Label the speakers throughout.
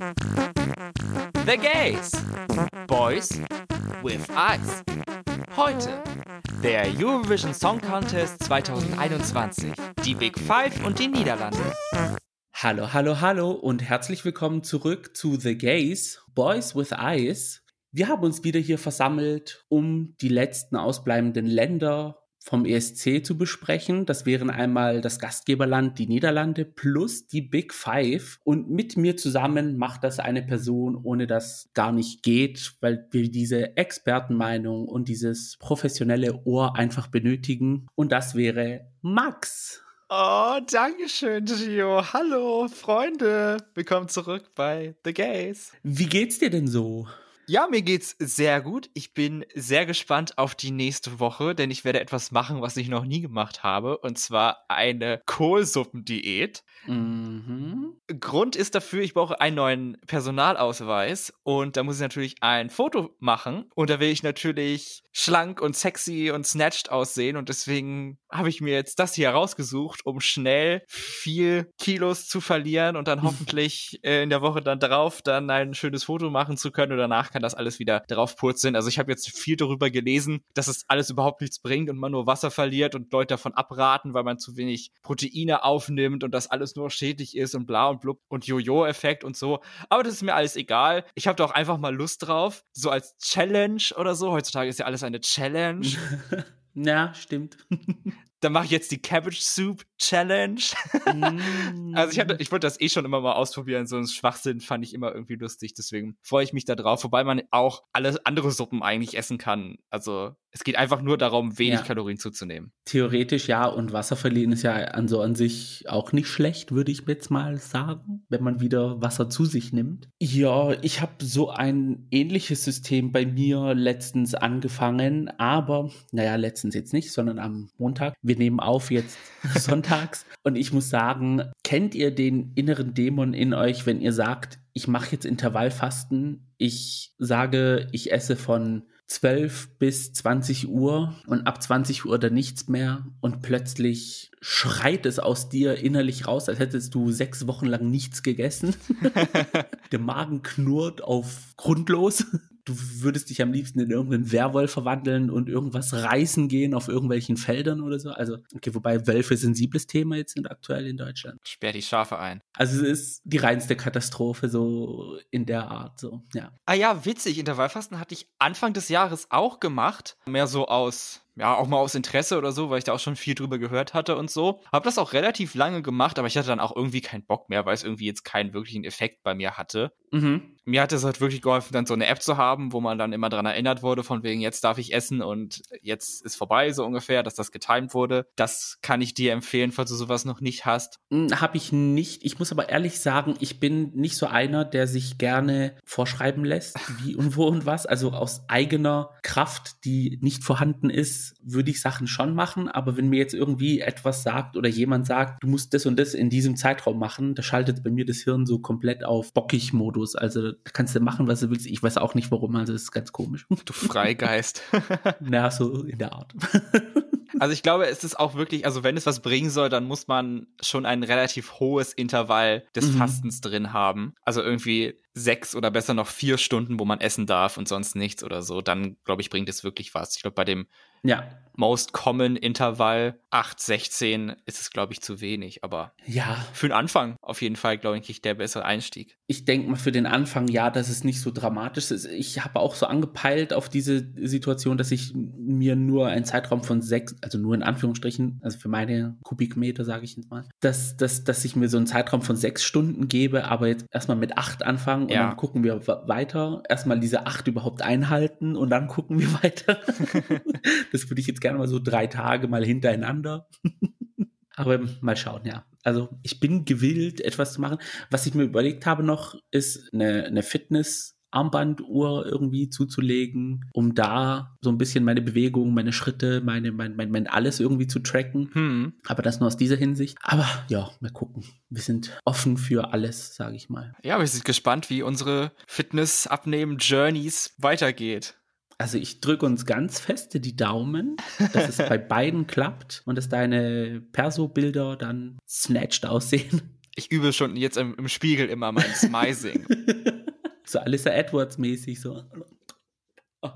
Speaker 1: The Gays. Boys with Eyes. Heute der Eurovision Song Contest 2021. Die Big Five und die Niederlande.
Speaker 2: Hallo, hallo, hallo und herzlich willkommen zurück zu The Gays, Boys with Eyes. Wir haben uns wieder hier versammelt, um die letzten ausbleibenden Länder vom ESC zu besprechen. Das wären einmal das Gastgeberland, die Niederlande, plus die Big Five. Und mit mir zusammen macht das eine Person, ohne das gar nicht geht, weil wir diese Expertenmeinung und dieses professionelle Ohr einfach benötigen. Und das wäre Max.
Speaker 1: Oh, danke schön, Gio. Hallo, Freunde. Willkommen zurück bei The Gays.
Speaker 2: Wie geht's dir denn so?
Speaker 1: Ja, mir geht's sehr gut. Ich bin sehr gespannt auf die nächste Woche, denn ich werde etwas machen, was ich noch nie gemacht habe, und zwar eine Kohlsuppendiät. Mhm. Grund ist dafür, ich brauche einen neuen Personalausweis und da muss ich natürlich ein Foto machen und da will ich natürlich schlank und sexy und snatched aussehen und deswegen habe ich mir jetzt das hier rausgesucht, um schnell viel Kilos zu verlieren und dann hoffentlich äh, in der Woche dann drauf dann ein schönes Foto machen zu können und danach kann das alles wieder drauf purzeln. Also ich habe jetzt viel darüber gelesen, dass es alles überhaupt nichts bringt und man nur Wasser verliert und Leute davon abraten, weil man zu wenig Proteine aufnimmt und das alles nur schädlich ist und bla und blub und Jojo-Effekt und so. Aber das ist mir alles egal. Ich habe da auch einfach mal Lust drauf, so als Challenge oder so. Heutzutage ist ja alles eine Challenge.
Speaker 2: Ja, stimmt.
Speaker 1: Dann mache ich jetzt die Cabbage Soup Challenge. Mm. also ich, hatte, ich wollte das eh schon immer mal ausprobieren. So ein Schwachsinn fand ich immer irgendwie lustig. Deswegen freue ich mich da drauf. Wobei man auch alle andere Suppen eigentlich essen kann. Also es geht einfach nur darum, wenig ja. Kalorien zuzunehmen.
Speaker 2: Theoretisch ja. Und Wasser verlieren ist ja an so an sich auch nicht schlecht, würde ich jetzt mal sagen, wenn man wieder Wasser zu sich nimmt. Ja, ich habe so ein ähnliches System bei mir letztens angefangen. Aber, naja, letztens jetzt nicht, sondern am Montag wir nehmen auf jetzt sonntags und ich muss sagen, kennt ihr den inneren Dämon in euch, wenn ihr sagt, ich mache jetzt Intervallfasten, ich sage, ich esse von 12 bis 20 Uhr und ab 20 Uhr dann nichts mehr und plötzlich schreit es aus dir innerlich raus, als hättest du sechs Wochen lang nichts gegessen. Der Magen knurrt auf grundlos du würdest dich am liebsten in irgendeinen Werwolf verwandeln und irgendwas reißen gehen auf irgendwelchen Feldern oder so. Also, okay, wobei Wölfe sensibles Thema jetzt sind aktuell in Deutschland.
Speaker 1: Sperr die Schafe ein.
Speaker 2: Also es ist die reinste Katastrophe so in der Art, so, ja.
Speaker 1: Ah ja, witzig. Intervallfasten hatte ich Anfang des Jahres auch gemacht. Mehr so aus ja, auch mal aus Interesse oder so, weil ich da auch schon viel drüber gehört hatte und so. Hab das auch relativ lange gemacht, aber ich hatte dann auch irgendwie keinen Bock mehr, weil es irgendwie jetzt keinen wirklichen Effekt bei mir hatte. Mhm mir hat es halt wirklich geholfen, dann so eine App zu haben, wo man dann immer dran erinnert wurde, von wegen, jetzt darf ich essen und jetzt ist vorbei, so ungefähr, dass das getimed wurde. Das kann ich dir empfehlen, falls du sowas noch nicht hast.
Speaker 2: Hm, Habe ich nicht. Ich muss aber ehrlich sagen, ich bin nicht so einer, der sich gerne vorschreiben lässt, wie und wo und was. Also aus eigener Kraft, die nicht vorhanden ist, würde ich Sachen schon machen. Aber wenn mir jetzt irgendwie etwas sagt oder jemand sagt, du musst das und das in diesem Zeitraum machen, da schaltet bei mir das Hirn so komplett auf Bockig-Modus. Also da kannst du machen, was du willst. Ich weiß auch nicht warum, also das ist ganz komisch.
Speaker 1: Du Freigeist.
Speaker 2: Na, so in der Art.
Speaker 1: Also ich glaube, es ist auch wirklich, also wenn es was bringen soll, dann muss man schon ein relativ hohes Intervall des mhm. Fastens drin haben. Also irgendwie sechs oder besser noch vier Stunden, wo man essen darf und sonst nichts oder so. Dann, glaube ich, bringt es wirklich was. Ich glaube, bei dem ja. Most Common Intervall 8, 16 ist es, glaube ich, zu wenig. Aber
Speaker 2: ja.
Speaker 1: für den Anfang auf jeden Fall, glaube ich, der bessere Einstieg.
Speaker 2: Ich denke mal für den Anfang, ja, dass es nicht so dramatisch ist. Ich habe auch so angepeilt auf diese Situation, dass ich mir nur einen Zeitraum von sechs, also nur in Anführungsstrichen, also für meine Kubikmeter, sage ich jetzt mal, dass, dass, dass ich mir so einen Zeitraum von sechs Stunden gebe, aber jetzt erstmal mit acht anfangen und ja. dann gucken wir weiter. Erstmal diese acht überhaupt einhalten und dann gucken wir weiter. Das würde ich jetzt gerne mal so drei Tage mal hintereinander. Aber mal schauen, ja. Also ich bin gewillt, etwas zu machen. Was ich mir überlegt habe noch, ist eine, eine Fitness- Armbanduhr irgendwie zuzulegen, um da so ein bisschen meine Bewegungen, meine Schritte, meine, mein, mein, mein alles irgendwie zu tracken. Hm. Aber das nur aus dieser Hinsicht. Aber ja, mal gucken. Wir sind offen für alles, sage ich mal.
Speaker 1: Ja, wir sind gespannt, wie unsere Fitness-Abnehmen-Journeys weitergeht.
Speaker 2: Also ich drücke uns ganz feste die Daumen, dass es bei beiden klappt und dass deine Perso-Bilder dann snatched aussehen.
Speaker 1: Ich übe schon jetzt im, im Spiegel immer mein Smizing.
Speaker 2: so Alyssa Edwards mäßig so.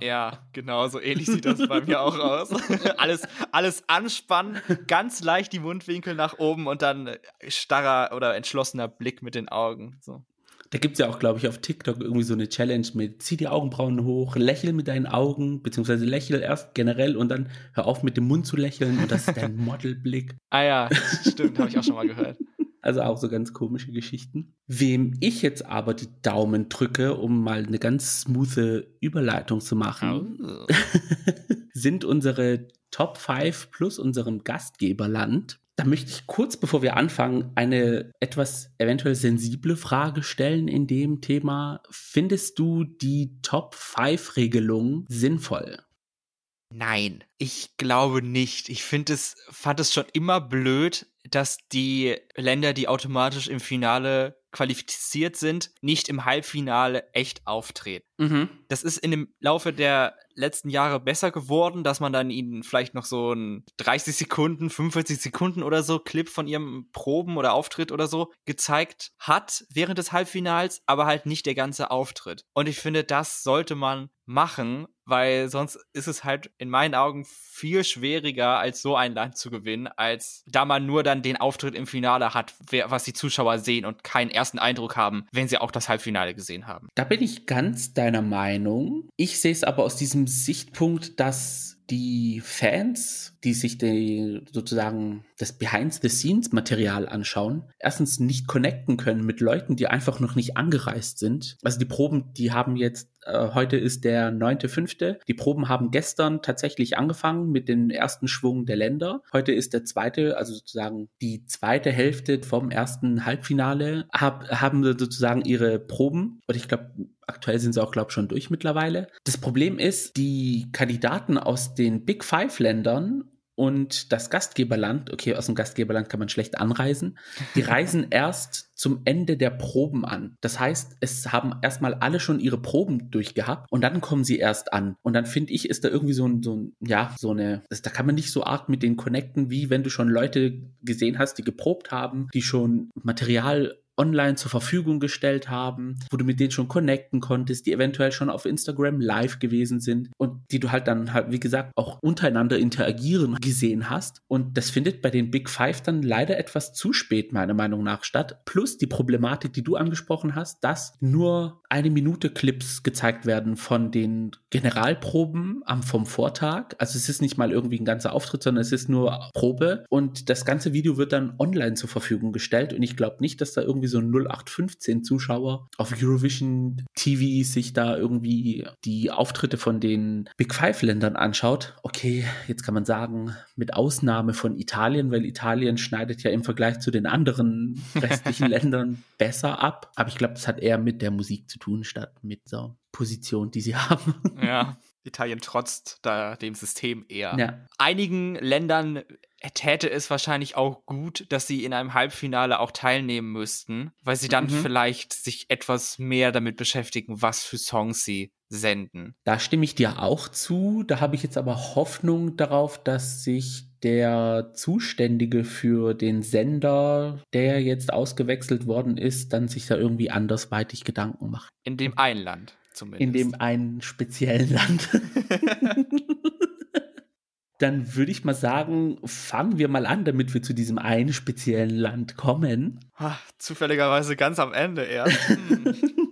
Speaker 1: Ja, genau, so ähnlich sieht das bei mir auch aus. alles, alles anspannen, ganz leicht die Mundwinkel nach oben und dann starrer oder entschlossener Blick mit den Augen. So.
Speaker 2: Da gibt es ja auch, glaube ich, auf TikTok irgendwie so eine Challenge mit zieh die Augenbrauen hoch, lächel mit deinen Augen, beziehungsweise lächel erst generell und dann hör auf mit dem Mund zu lächeln und das ist dein Modelblick.
Speaker 1: ah ja, stimmt, habe ich auch schon mal gehört.
Speaker 2: Also auch so ganz komische Geschichten. Wem ich jetzt aber die Daumen drücke, um mal eine ganz smoothe Überleitung zu machen, sind unsere Top 5 plus unserem Gastgeberland. Da möchte ich kurz, bevor wir anfangen, eine etwas eventuell sensible Frage stellen in dem Thema. Findest du die Top 5 Regelung sinnvoll?
Speaker 1: Nein, ich glaube nicht. Ich finde es, fand es schon immer blöd, dass die Länder, die automatisch im Finale qualifiziert sind, nicht im Halbfinale echt auftreten. Mhm. Das ist in dem Laufe der letzten Jahre besser geworden, dass man dann ihnen vielleicht noch so ein 30 Sekunden, 45 Sekunden oder so Clip von ihrem Proben oder Auftritt oder so gezeigt hat während des Halbfinals, aber halt nicht der ganze Auftritt. Und ich finde, das sollte man machen, weil sonst ist es halt in meinen Augen viel schwieriger, als so ein Land zu gewinnen, als da man nur dann den Auftritt im Finale hat, was die Zuschauer sehen und keinen ersten Eindruck haben, wenn sie auch das Halbfinale gesehen haben.
Speaker 2: Da bin ich ganz deiner Meinung. Ich sehe es aber aus diesem Sichtpunkt, dass die Fans, die sich die, sozusagen das Behind-the-Scenes-Material anschauen, erstens nicht connecten können mit Leuten, die einfach noch nicht angereist sind. Also die Proben, die haben jetzt, äh, heute ist der neunte, fünfte. Die Proben haben gestern tatsächlich angefangen mit dem ersten Schwung der Länder. Heute ist der zweite, also sozusagen die zweite Hälfte vom ersten Halbfinale, hab, haben sozusagen ihre Proben. Und ich glaube, Aktuell sind sie auch, glaube ich, schon durch mittlerweile. Das Problem ist, die Kandidaten aus den Big Five Ländern und das Gastgeberland, okay, aus dem Gastgeberland kann man schlecht anreisen, die reisen erst zum Ende der Proben an. Das heißt, es haben erstmal alle schon ihre Proben durchgehabt und dann kommen sie erst an. Und dann finde ich, ist da irgendwie so ein, so ein ja, so eine, das, da kann man nicht so arg mit denen connecten, wie wenn du schon Leute gesehen hast, die geprobt haben, die schon Material online zur Verfügung gestellt haben, wo du mit denen schon connecten konntest, die eventuell schon auf Instagram live gewesen sind und die du halt dann halt, wie gesagt, auch untereinander interagieren gesehen hast. Und das findet bei den Big Five dann leider etwas zu spät, meiner Meinung nach, statt. Plus die Problematik, die du angesprochen hast, dass nur eine Minute Clips gezeigt werden von den Generalproben am, vom Vortag. Also es ist nicht mal irgendwie ein ganzer Auftritt, sondern es ist nur Probe und das ganze Video wird dann online zur Verfügung gestellt und ich glaube nicht, dass da irgendwie so 0815 Zuschauer auf Eurovision TV sich da irgendwie die Auftritte von den Big Five Ländern anschaut. Okay, jetzt kann man sagen, mit Ausnahme von Italien, weil Italien schneidet ja im Vergleich zu den anderen restlichen Ländern besser ab. Aber ich glaube, das hat eher mit der Musik zu tun, statt mit der Position, die sie haben.
Speaker 1: Ja. Italien trotzt da dem System eher. Ja. Einigen Ländern täte es wahrscheinlich auch gut, dass sie in einem Halbfinale auch teilnehmen müssten, weil sie dann mhm. vielleicht sich etwas mehr damit beschäftigen, was für Songs sie senden.
Speaker 2: Da stimme ich dir auch zu. Da habe ich jetzt aber Hoffnung darauf, dass sich der Zuständige für den Sender, der jetzt ausgewechselt worden ist, dann sich da irgendwie andersweitig Gedanken macht.
Speaker 1: In dem einen Land zumindest.
Speaker 2: In dem einen speziellen Land. dann würde ich mal sagen, fangen wir mal an, damit wir zu diesem einen speziellen Land kommen.
Speaker 1: Ach, zufälligerweise ganz am Ende erst. Hm.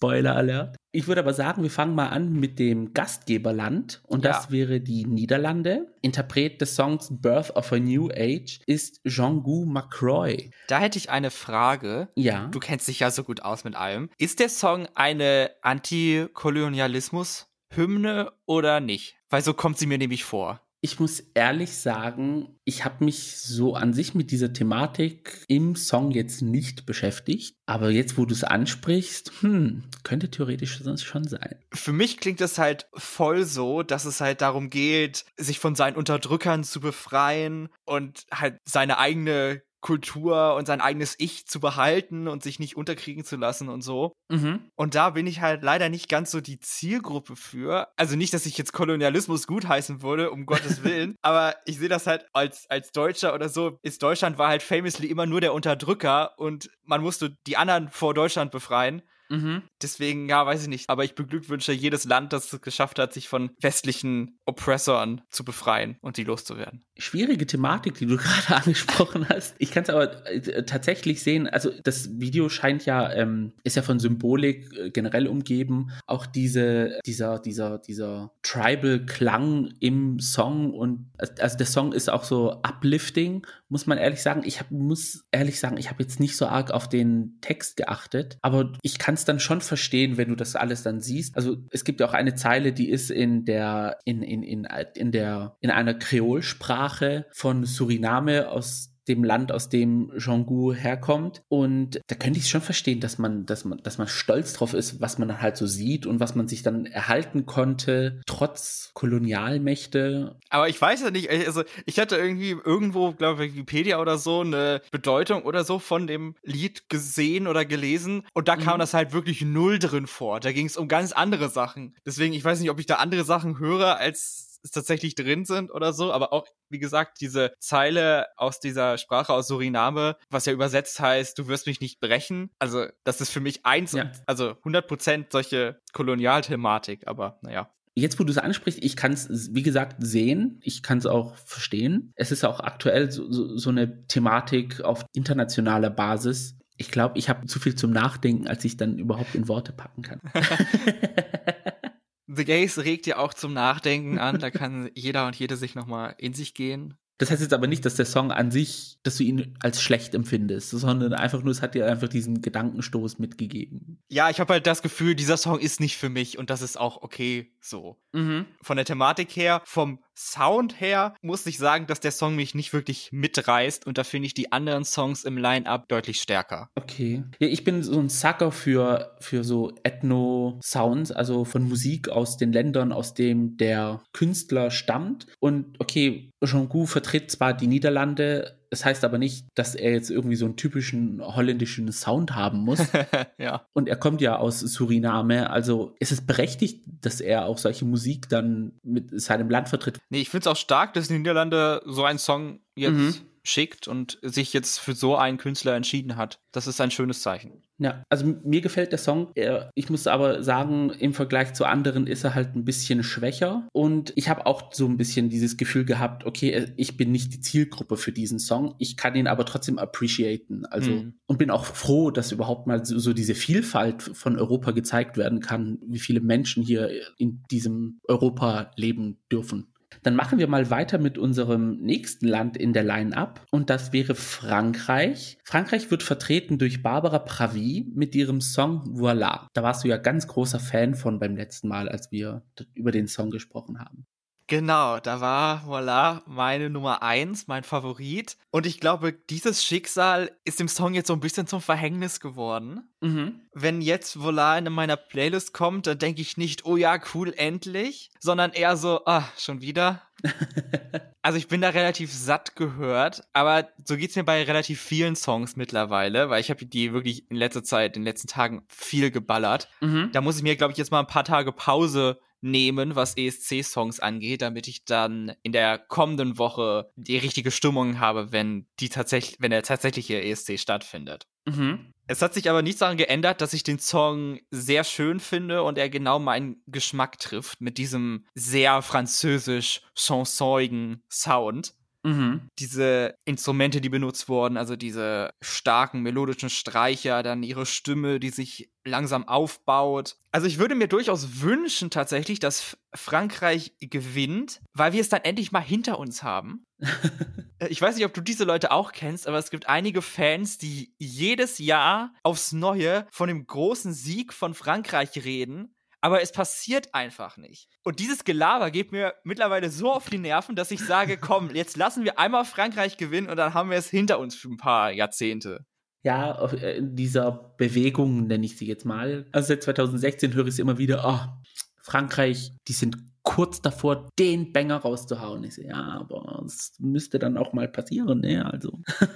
Speaker 2: Spoiler Alert. Ich würde aber sagen, wir fangen mal an mit dem Gastgeberland und das ja. wäre die Niederlande. Interpret des Songs Birth of a New Age ist Jean-Gu McCroy.
Speaker 1: Da hätte ich eine Frage.
Speaker 2: Ja.
Speaker 1: Du kennst dich ja so gut aus mit allem. Ist der Song eine Antikolonialismus-Hymne oder nicht? Weil so kommt sie mir nämlich vor.
Speaker 2: Ich muss ehrlich sagen, ich habe mich so an sich mit dieser Thematik im Song jetzt nicht beschäftigt. Aber jetzt, wo du es ansprichst, hm, könnte theoretisch sonst schon sein.
Speaker 1: Für mich klingt es halt voll so, dass es halt darum geht, sich von seinen Unterdrückern zu befreien und halt seine eigene Kultur und sein eigenes Ich zu behalten und sich nicht unterkriegen zu lassen und so. Mhm. Und da bin ich halt leider nicht ganz so die Zielgruppe für. Also nicht, dass ich jetzt Kolonialismus gutheißen würde, um Gottes Willen, aber ich sehe das halt als, als Deutscher oder so, ist Deutschland war halt famously immer nur der Unterdrücker und man musste die anderen vor Deutschland befreien. Mhm. Deswegen, ja, weiß ich nicht. Aber ich beglückwünsche jedes Land, das es geschafft hat, sich von westlichen Oppressoren zu befreien und die loszuwerden.
Speaker 2: Schwierige Thematik, die du gerade angesprochen hast. Ich kann es aber äh, tatsächlich sehen. Also das Video scheint ja, ähm, ist ja von Symbolik äh, generell umgeben. Auch diese, dieser, dieser, dieser Tribal-Klang im Song und also der Song ist auch so uplifting, muss man ehrlich sagen. Ich hab, muss ehrlich sagen, ich habe jetzt nicht so arg auf den Text geachtet, aber ich kann es dann schon verstehen, wenn du das alles dann siehst. Also es gibt ja auch eine Zeile, die ist in der, in, in, in, in der, in einer Kreolsprache von Suriname aus dem Land, aus dem Jean-Gu herkommt. Und da könnte ich schon verstehen, dass man, dass man, dass man stolz drauf ist, was man dann halt so sieht und was man sich dann erhalten konnte, trotz Kolonialmächte.
Speaker 1: Aber ich weiß ja nicht, also ich hatte irgendwie irgendwo, glaube ich, Wikipedia oder so, eine Bedeutung oder so von dem Lied gesehen oder gelesen. Und da kam mhm. das halt wirklich null drin vor. Da ging es um ganz andere Sachen. Deswegen, ich weiß nicht, ob ich da andere Sachen höre als tatsächlich drin sind oder so, aber auch, wie gesagt, diese Zeile aus dieser Sprache aus Suriname, was ja übersetzt heißt, du wirst mich nicht brechen. Also, das ist für mich eins, ja. also 100 Prozent solche Kolonialthematik, aber naja.
Speaker 2: Jetzt, wo du es ansprichst, ich kann es, wie gesagt, sehen. Ich kann es auch verstehen. Es ist auch aktuell so, so, so eine Thematik auf internationaler Basis. Ich glaube, ich habe zu viel zum Nachdenken, als ich dann überhaupt in Worte packen kann.
Speaker 1: The Gays regt ja auch zum Nachdenken an. Da kann jeder und jede sich nochmal in sich gehen.
Speaker 2: Das heißt jetzt aber nicht, dass der Song an sich, dass du ihn als schlecht empfindest, sondern einfach nur, es hat dir einfach diesen Gedankenstoß mitgegeben.
Speaker 1: Ja, ich habe halt das Gefühl, dieser Song ist nicht für mich und das ist auch okay so. Mhm. Von der Thematik her, vom Sound her muss ich sagen, dass der Song mich nicht wirklich mitreißt und da finde ich die anderen Songs im Line-Up deutlich stärker.
Speaker 2: Okay. Ja, ich bin so ein Sucker für, für so Ethno-Sounds, also von Musik aus den Ländern, aus dem der Künstler stammt. Und okay, Jean-Gu vertritt zwar die Niederlande, das heißt aber nicht, dass er jetzt irgendwie so einen typischen holländischen Sound haben muss. ja. Und er kommt ja aus Suriname, also ist es berechtigt, dass er auch solche Musik dann mit seinem Land vertritt.
Speaker 1: Nee, ich finde es auch stark, dass die Niederlande so einen Song jetzt mhm. Schickt und sich jetzt für so einen Künstler entschieden hat. Das ist ein schönes Zeichen.
Speaker 2: Ja, also mir gefällt der Song. Ich muss aber sagen, im Vergleich zu anderen ist er halt ein bisschen schwächer. Und ich habe auch so ein bisschen dieses Gefühl gehabt, okay, ich bin nicht die Zielgruppe für diesen Song. Ich kann ihn aber trotzdem appreciaten. Also, mhm. und bin auch froh, dass überhaupt mal so, so diese Vielfalt von Europa gezeigt werden kann, wie viele Menschen hier in diesem Europa leben dürfen. Dann machen wir mal weiter mit unserem nächsten Land in der Line-Up und das wäre Frankreich. Frankreich wird vertreten durch Barbara Pravi mit ihrem Song Voila. Da warst du ja ganz großer Fan von beim letzten Mal, als wir über den Song gesprochen haben.
Speaker 1: Genau, da war, voilà, meine Nummer eins, mein Favorit. Und ich glaube, dieses Schicksal ist dem Song jetzt so ein bisschen zum Verhängnis geworden. Mhm. Wenn jetzt Voilà in meiner Playlist kommt, dann denke ich nicht, oh ja, cool, endlich, sondern eher so, ah, schon wieder. also ich bin da relativ satt gehört, aber so geht's mir bei relativ vielen Songs mittlerweile, weil ich habe die wirklich in letzter Zeit, in den letzten Tagen viel geballert. Mhm. Da muss ich mir, glaube ich, jetzt mal ein paar Tage Pause nehmen, was ESC-Songs angeht, damit ich dann in der kommenden Woche die richtige Stimmung habe, wenn die tatsächlich, wenn der tatsächliche ESC stattfindet. Mhm. Es hat sich aber nichts daran geändert, dass ich den Song sehr schön finde und er genau meinen Geschmack trifft mit diesem sehr französisch chansonigen Sound. Mhm. Diese Instrumente, die benutzt wurden, also diese starken melodischen Streicher, dann ihre Stimme, die sich langsam aufbaut. Also ich würde mir durchaus wünschen tatsächlich, dass Frankreich gewinnt, weil wir es dann endlich mal hinter uns haben. Äh, ich weiß nicht, ob du diese Leute auch kennst, aber es gibt einige Fans, die jedes Jahr aufs Neue von dem großen Sieg von Frankreich reden aber es passiert einfach nicht. Und dieses Gelaber geht mir mittlerweile so auf die Nerven, dass ich sage, komm, jetzt lassen wir einmal Frankreich gewinnen und dann haben wir es hinter uns für ein paar Jahrzehnte.
Speaker 2: Ja, äh, in dieser Bewegung nenne ich sie jetzt mal. Also seit 2016 höre ich es immer wieder, oh, Frankreich, die sind kurz davor, den Banger rauszuhauen. Ich so, ja, aber es müsste dann auch mal passieren, ne? Also.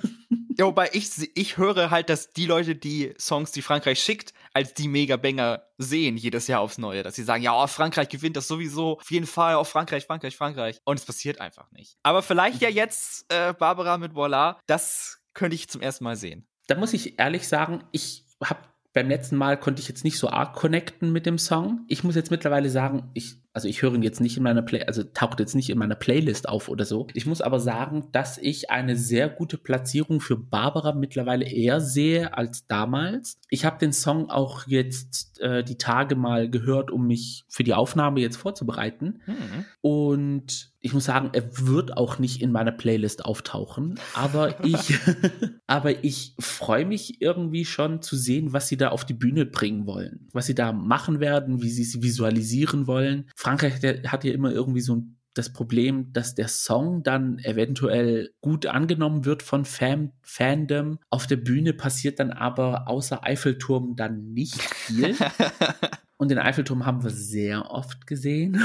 Speaker 1: Ja, wobei ich, ich höre halt, dass die Leute, die Songs, die Frankreich schickt, als die Mega-Banger sehen, jedes Jahr aufs Neue. Dass sie sagen, ja, oh, Frankreich gewinnt das sowieso, auf jeden Fall, oh, Frankreich, Frankreich, Frankreich. Und es passiert einfach nicht. Aber vielleicht ja jetzt äh, Barbara mit Voila, das könnte ich zum ersten Mal sehen.
Speaker 2: Da muss ich ehrlich sagen, ich habe beim letzten Mal konnte ich jetzt nicht so arg connecten mit dem Song. Ich muss jetzt mittlerweile sagen, ich also ich höre ihn jetzt nicht in meiner Play, also taucht jetzt nicht in meiner Playlist auf oder so. Ich muss aber sagen, dass ich eine sehr gute Platzierung für Barbara mittlerweile eher sehe als damals. Ich habe den Song auch jetzt äh, die Tage mal gehört, um mich für die Aufnahme jetzt vorzubereiten. Mhm. Und ich muss sagen, er wird auch nicht in meiner Playlist auftauchen, aber ich, aber ich freue mich irgendwie schon zu sehen, was sie da auf die Bühne bringen wollen, was sie da machen werden, wie sie es visualisieren wollen. Frankreich der hat ja immer irgendwie so ein das Problem, dass der Song dann eventuell gut angenommen wird von Fan Fandom. Auf der Bühne passiert dann aber außer Eiffelturm dann nicht viel. Und den Eiffelturm haben wir sehr oft gesehen.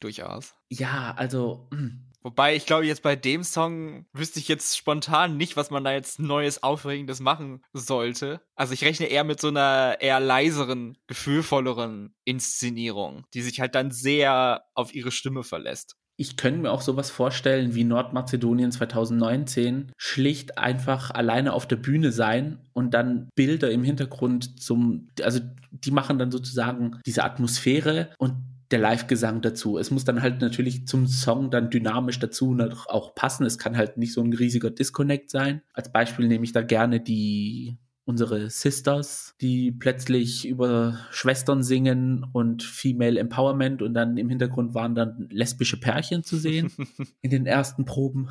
Speaker 1: Durchaus.
Speaker 2: Ja, also. Hm.
Speaker 1: Wobei, ich glaube, jetzt bei dem Song wüsste ich jetzt spontan nicht, was man da jetzt Neues, Aufregendes machen sollte. Also ich rechne eher mit so einer eher leiseren, gefühlvolleren Inszenierung, die sich halt dann sehr auf ihre Stimme verlässt.
Speaker 2: Ich könnte mir auch sowas vorstellen wie Nordmazedonien 2019. Schlicht einfach alleine auf der Bühne sein und dann Bilder im Hintergrund zum, also die machen dann sozusagen diese Atmosphäre und der Live-Gesang dazu. Es muss dann halt natürlich zum Song dann dynamisch dazu auch passen. Es kann halt nicht so ein riesiger Disconnect sein. Als Beispiel nehme ich da gerne die unsere Sisters, die plötzlich über Schwestern singen und Female Empowerment und dann im Hintergrund waren dann lesbische Pärchen zu sehen in den ersten Proben.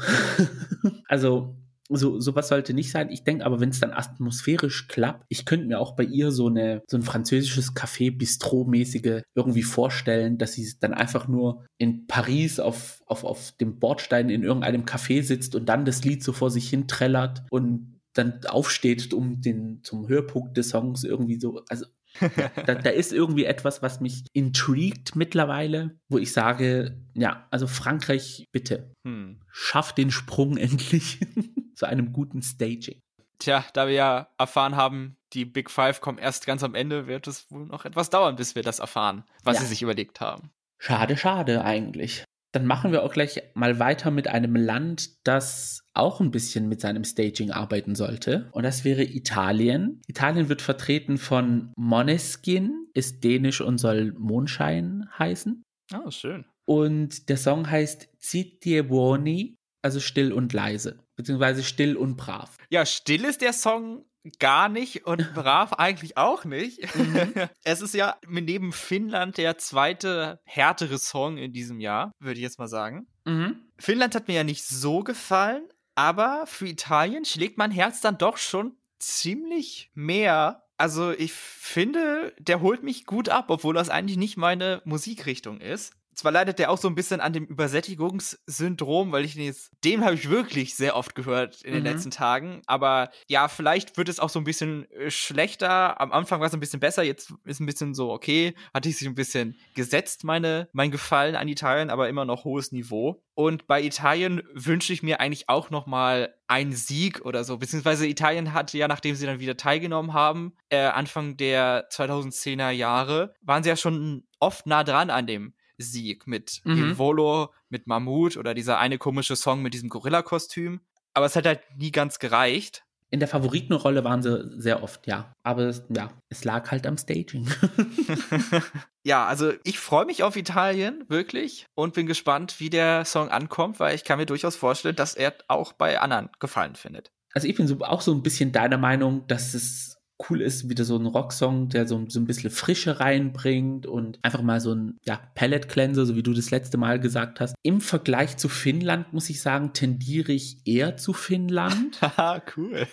Speaker 2: also so, sowas sollte nicht sein. Ich denke aber, wenn es dann atmosphärisch klappt, ich könnte mir auch bei ihr so eine so ein französisches Café Bistro-mäßige irgendwie vorstellen, dass sie dann einfach nur in Paris auf, auf, auf dem Bordstein in irgendeinem Café sitzt und dann das Lied so vor sich hin trällert und dann aufsteht, um den zum Höhepunkt des Songs irgendwie so. Also da, da, ist irgendwie etwas, was mich intrigued mittlerweile, wo ich sage, ja, also Frankreich, bitte, hm. schafft den Sprung endlich zu einem guten Staging.
Speaker 1: Tja, da wir ja erfahren haben, die Big Five kommen erst ganz am Ende, wird es wohl noch etwas dauern, bis wir das erfahren, was ja. sie sich überlegt haben.
Speaker 2: Schade, schade eigentlich. Dann machen wir auch gleich mal weiter mit einem Land, das auch ein bisschen mit seinem Staging arbeiten sollte. Und das wäre Italien. Italien wird vertreten von Moneskin, ist dänisch und soll Mondschein heißen.
Speaker 1: Oh, schön.
Speaker 2: Und der Song heißt Zitti e buoni, also still und leise, beziehungsweise still und brav.
Speaker 1: Ja, still ist der Song gar nicht und brav eigentlich auch nicht. Mhm. es ist ja neben Finnland der zweite härtere Song in diesem Jahr, würde ich jetzt mal sagen. Mhm. Finnland hat mir ja nicht so gefallen, aber für Italien schlägt mein Herz dann doch schon ziemlich mehr. Also ich finde, der holt mich gut ab, obwohl das eigentlich nicht meine Musikrichtung ist zwar leidet der auch so ein bisschen an dem Übersättigungssyndrom, weil ich den jetzt, den habe ich wirklich sehr oft gehört in den mhm. letzten Tagen. Aber ja, vielleicht wird es auch so ein bisschen äh, schlechter. Am Anfang war es ein bisschen besser, jetzt ist ein bisschen so, okay, hatte ich sich ein bisschen gesetzt, meine, mein Gefallen an Italien, aber immer noch hohes Niveau. Und bei Italien wünsche ich mir eigentlich auch noch mal einen Sieg oder so. Beziehungsweise Italien hatte ja, nachdem sie dann wieder teilgenommen haben, äh, Anfang der 2010er Jahre, waren sie ja schon oft nah dran an dem Sieg mit mhm. Volo, mit Mammut oder dieser eine komische Song mit diesem Gorilla-Kostüm. Aber es hat halt nie ganz gereicht.
Speaker 2: In der Favoritenrolle waren sie sehr oft, ja. Aber es, ja, es lag halt am Staging.
Speaker 1: ja, also ich freue mich auf Italien, wirklich. Und bin gespannt, wie der Song ankommt, weil ich kann mir durchaus vorstellen, dass er auch bei anderen Gefallen findet.
Speaker 2: Also ich bin so, auch so ein bisschen deiner Meinung, dass es cool ist, wieder so ein Rocksong, der so, so ein bisschen Frische reinbringt und einfach mal so ein ja, Palette Cleanser, so wie du das letzte Mal gesagt hast. Im Vergleich zu Finnland, muss ich sagen, tendiere ich eher zu Finnland.
Speaker 1: Haha, cool.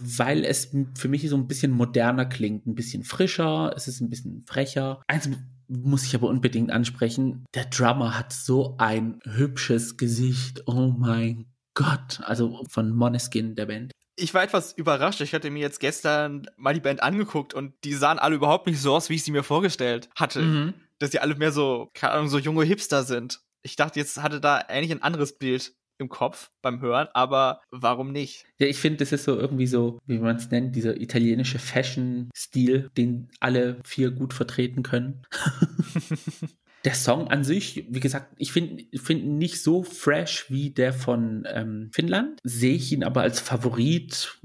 Speaker 2: Weil es für mich so ein bisschen moderner klingt, ein bisschen frischer, es ist ein bisschen frecher. Eins muss ich aber unbedingt ansprechen, der Drummer hat so ein hübsches Gesicht. Oh mein Gott, also von Moneskin, der Band
Speaker 1: ich war etwas überrascht. Ich hatte mir jetzt gestern mal die Band angeguckt und die sahen alle überhaupt nicht so aus, wie ich sie mir vorgestellt hatte. Mhm. Dass sie alle mehr so, keine Ahnung, so junge Hipster sind. Ich dachte, jetzt hatte da eigentlich ein anderes Bild im Kopf beim Hören, aber warum nicht?
Speaker 2: Ja, ich finde, das ist so irgendwie so, wie man es nennt, dieser italienische Fashion-Stil, den alle vier gut vertreten können. der Song an sich, wie gesagt, ich finde find nicht so fresh wie der von ähm, Finnland. Sehe ich ihn aber als Favorit.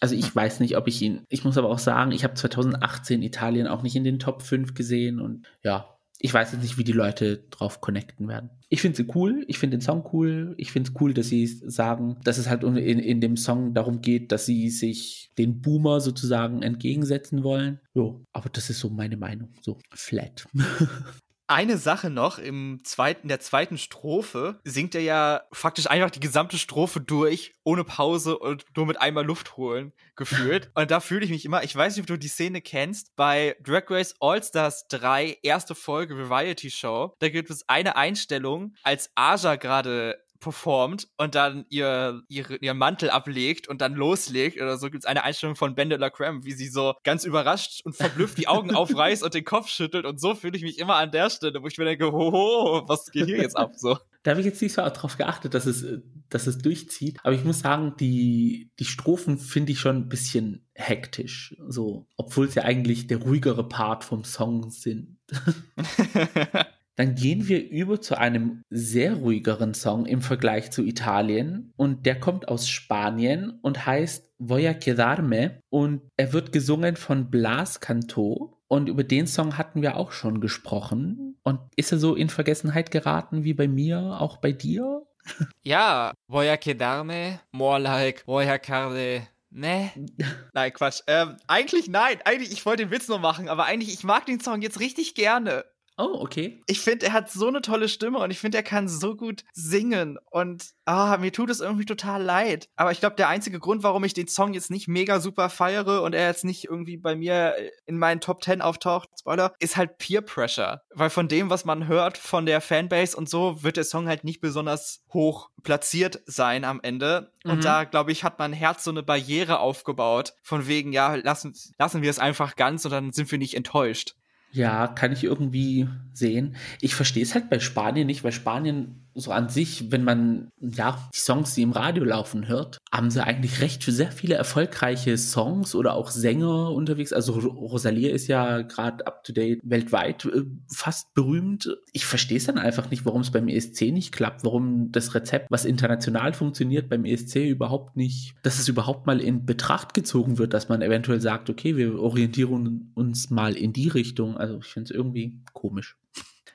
Speaker 2: Also ich weiß nicht, ob ich ihn. Ich muss aber auch sagen, ich habe 2018 Italien auch nicht in den Top 5 gesehen und ja, ich weiß jetzt nicht, wie die Leute drauf connecten werden. Ich finde sie cool, ich finde den Song cool, ich finde es cool, dass sie sagen, dass es halt in, in dem Song darum geht, dass sie sich den Boomer sozusagen entgegensetzen wollen. Jo, aber das ist so meine Meinung, so flat.
Speaker 1: Eine Sache noch, im zweiten, der zweiten Strophe singt er ja faktisch einfach die gesamte Strophe durch, ohne Pause und nur mit einmal Luft holen, gefühlt. und da fühle ich mich immer, ich weiß nicht, ob du die Szene kennst, bei Drag Race All Stars 3, erste Folge Variety Show, da gibt es eine Einstellung, als Aja gerade performt und dann ihr, ihre, ihren Mantel ablegt und dann loslegt oder so, gibt es eine Einstellung von Ben de la Creme, wie sie so ganz überrascht und verblüfft die Augen aufreißt und den Kopf schüttelt und so fühle ich mich immer an der Stelle, wo ich mir denke, hoho, was geht hier jetzt ab so?
Speaker 2: Da habe ich jetzt nicht so darauf geachtet, dass es, dass es durchzieht. Aber ich muss sagen, die, die Strophen finde ich schon ein bisschen hektisch. So, obwohl es ja eigentlich der ruhigere Part vom Song sind. Dann gehen wir über zu einem sehr ruhigeren Song im Vergleich zu Italien und der kommt aus Spanien und heißt Voy a quedarme und er wird gesungen von Blas Canto und über den Song hatten wir auch schon gesprochen und ist er so in Vergessenheit geraten wie bei mir, auch bei dir?
Speaker 1: Ja, Voy a quedarme, more like Voy a carde Nee. Nein, Quatsch. Ähm, eigentlich nein. Eigentlich, ich wollte den Witz nur machen, aber eigentlich, ich mag den Song jetzt richtig gerne.
Speaker 2: Oh, okay.
Speaker 1: Ich finde, er hat so eine tolle Stimme und ich finde, er kann so gut singen. Und ah, mir tut es irgendwie total leid. Aber ich glaube, der einzige Grund, warum ich den Song jetzt nicht mega super feiere und er jetzt nicht irgendwie bei mir in meinen Top 10 auftaucht, Spoiler, ist halt Peer Pressure. Weil von dem, was man hört von der Fanbase und so, wird der Song halt nicht besonders hoch platziert sein am Ende. Mhm. Und da, glaube ich, hat mein Herz so eine Barriere aufgebaut. Von wegen, ja, lassen, lassen wir es einfach ganz und dann sind wir nicht enttäuscht.
Speaker 2: Ja, kann ich irgendwie sehen. Ich verstehe es halt bei Spanien nicht, weil Spanien so an sich, wenn man ja die Songs, die im Radio laufen, hört, haben sie eigentlich recht für sehr viele erfolgreiche Songs oder auch Sänger unterwegs. Also Rosalia ist ja gerade up to date weltweit äh, fast berühmt. Ich verstehe es dann einfach nicht, warum es beim ESC nicht klappt, warum das Rezept, was international funktioniert, beim ESC überhaupt nicht, dass es überhaupt mal in Betracht gezogen wird, dass man eventuell sagt, okay, wir orientieren uns mal in die Richtung. Also ich finde es irgendwie komisch.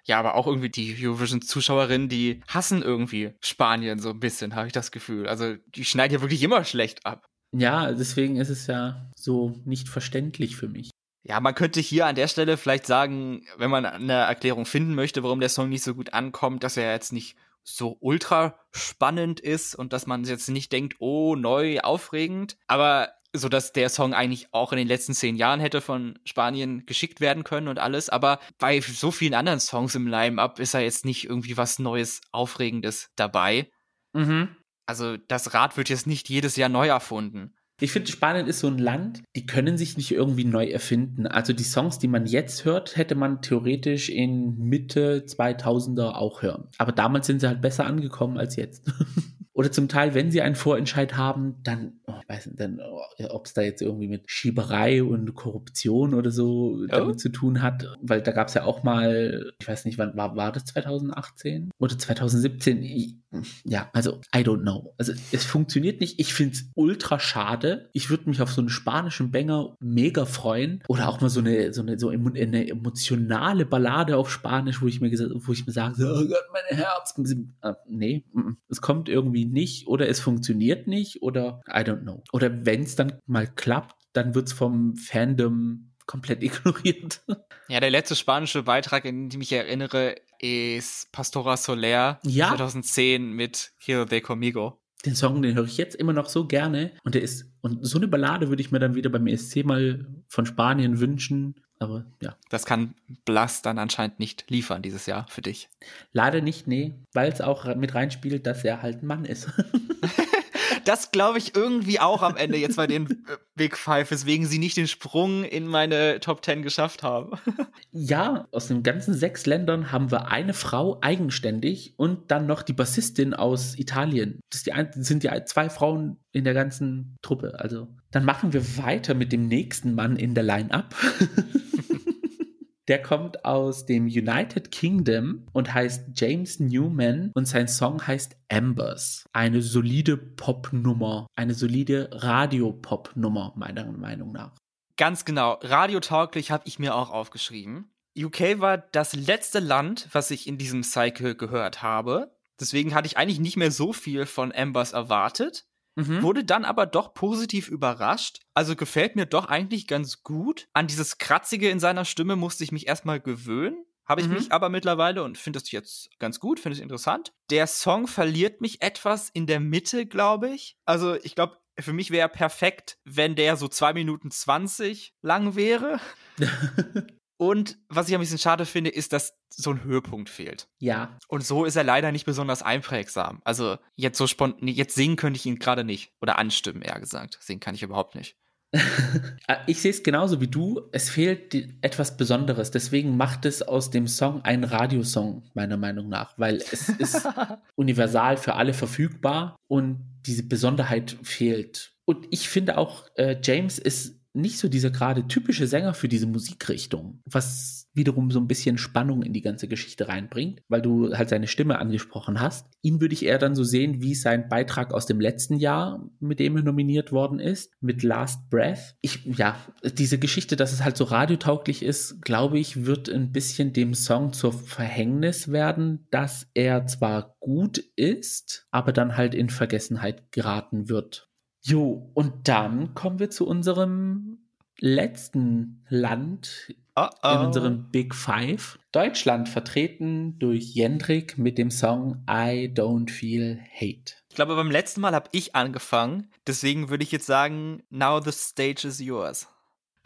Speaker 1: Ja, aber auch irgendwie die Eurovision-Zuschauerinnen, die hassen irgendwie Spanien so ein bisschen, habe ich das Gefühl. Also die schneiden ja wirklich immer schlecht ab.
Speaker 2: Ja, deswegen ist es ja so nicht verständlich für mich.
Speaker 1: Ja, man könnte hier an der Stelle vielleicht sagen, wenn man eine Erklärung finden möchte, warum der Song nicht so gut ankommt, dass er jetzt nicht so ultra spannend ist und dass man jetzt nicht denkt, oh, neu, aufregend. Aber so dass der Song eigentlich auch in den letzten zehn Jahren hätte von Spanien geschickt werden können und alles. Aber bei so vielen anderen Songs im Line-Up ist da jetzt nicht irgendwie was Neues, Aufregendes dabei. Mhm. Also das Rad wird jetzt nicht jedes Jahr neu erfunden.
Speaker 2: Ich finde, Spanien ist so ein Land, die können sich nicht irgendwie neu erfinden. Also die Songs, die man jetzt hört, hätte man theoretisch in Mitte 2000er auch hören. Aber damals sind sie halt besser angekommen als jetzt. Oder zum Teil, wenn sie einen Vorentscheid haben, dann, oh, ich weiß nicht, dann, oh, ob es da jetzt irgendwie mit Schieberei und Korruption oder so oh. damit zu tun hat, weil da gab es ja auch mal, ich weiß nicht, wann war, war das 2018 oder 2017? Ich, ja, also I don't know. Also es funktioniert nicht. Ich finde es ultra schade. Ich würde mich auf so einen spanischen Banger mega freuen. Oder auch mal so eine, so eine, so eine emotionale Ballade auf Spanisch, wo ich mir gesagt, wo ich mir sage, oh Gott, mein Herz. Äh, nee, es kommt irgendwie nicht oder es funktioniert nicht oder I don't know. Oder wenn es dann mal klappt, dann wird es vom Fandom komplett ignoriert.
Speaker 1: Ja, der letzte spanische Beitrag, in den ich mich erinnere, ist Pastora Soler ja? 2010 mit Quiero de Conmigo.
Speaker 2: Den Song, den höre ich jetzt immer noch so gerne. Und der ist, und so eine Ballade würde ich mir dann wieder beim ESC mal von Spanien wünschen. Aber ja.
Speaker 1: Das kann Blas dann anscheinend nicht liefern dieses Jahr für dich.
Speaker 2: Leider nicht, nee, weil es auch mit reinspielt, dass er halt ein Mann ist.
Speaker 1: das glaube ich irgendwie auch am Ende jetzt bei den äh, Big Five, weswegen sie nicht den Sprung in meine Top Ten geschafft haben.
Speaker 2: ja, aus den ganzen sechs Ländern haben wir eine Frau eigenständig und dann noch die Bassistin aus Italien. Das sind die zwei Frauen in der ganzen Truppe. Also dann machen wir weiter mit dem nächsten Mann in der Line-Up. Der kommt aus dem United Kingdom und heißt James Newman und sein Song heißt Embers. Eine solide Popnummer, eine solide Radio-Pop-Nummer, meiner Meinung nach.
Speaker 1: Ganz genau. Radiotauglich habe ich mir auch aufgeschrieben. UK war das letzte Land, was ich in diesem Cycle gehört habe. Deswegen hatte ich eigentlich nicht mehr so viel von Embers erwartet. Mhm. Wurde dann aber doch positiv überrascht. Also gefällt mir doch eigentlich ganz gut. An dieses Kratzige in seiner Stimme musste ich mich erstmal gewöhnen. Habe ich mhm. mich aber mittlerweile und finde es jetzt ganz gut, finde es interessant. Der Song verliert mich etwas in der Mitte, glaube ich. Also ich glaube, für mich wäre perfekt, wenn der so 2 Minuten 20 lang wäre. Und was ich ein bisschen schade finde, ist, dass so ein Höhepunkt fehlt.
Speaker 2: Ja.
Speaker 1: Und so ist er leider nicht besonders einprägsam. Also jetzt so spontan, jetzt singen könnte ich ihn gerade nicht. Oder anstimmen, eher gesagt. Singen kann ich überhaupt nicht.
Speaker 2: ich sehe es genauso wie du. Es fehlt etwas Besonderes. Deswegen macht es aus dem Song einen Radiosong, meiner Meinung nach. Weil es ist universal für alle verfügbar und diese Besonderheit fehlt. Und ich finde auch, äh, James ist nicht so dieser gerade typische Sänger für diese Musikrichtung, was wiederum so ein bisschen Spannung in die ganze Geschichte reinbringt, weil du halt seine Stimme angesprochen hast. Ihn würde ich eher dann so sehen wie sein Beitrag aus dem letzten Jahr, mit dem er nominiert worden ist, mit Last Breath. Ich, ja, diese Geschichte, dass es halt so radiotauglich ist, glaube ich, wird ein bisschen dem Song zur Verhängnis werden, dass er zwar gut ist, aber dann halt in Vergessenheit geraten wird. Jo, und dann kommen wir zu unserem letzten Land oh oh. in unserem Big Five. Deutschland vertreten durch Jendrik mit dem Song I Don't Feel Hate.
Speaker 1: Ich glaube, beim letzten Mal habe ich angefangen. Deswegen würde ich jetzt sagen, now the stage is yours.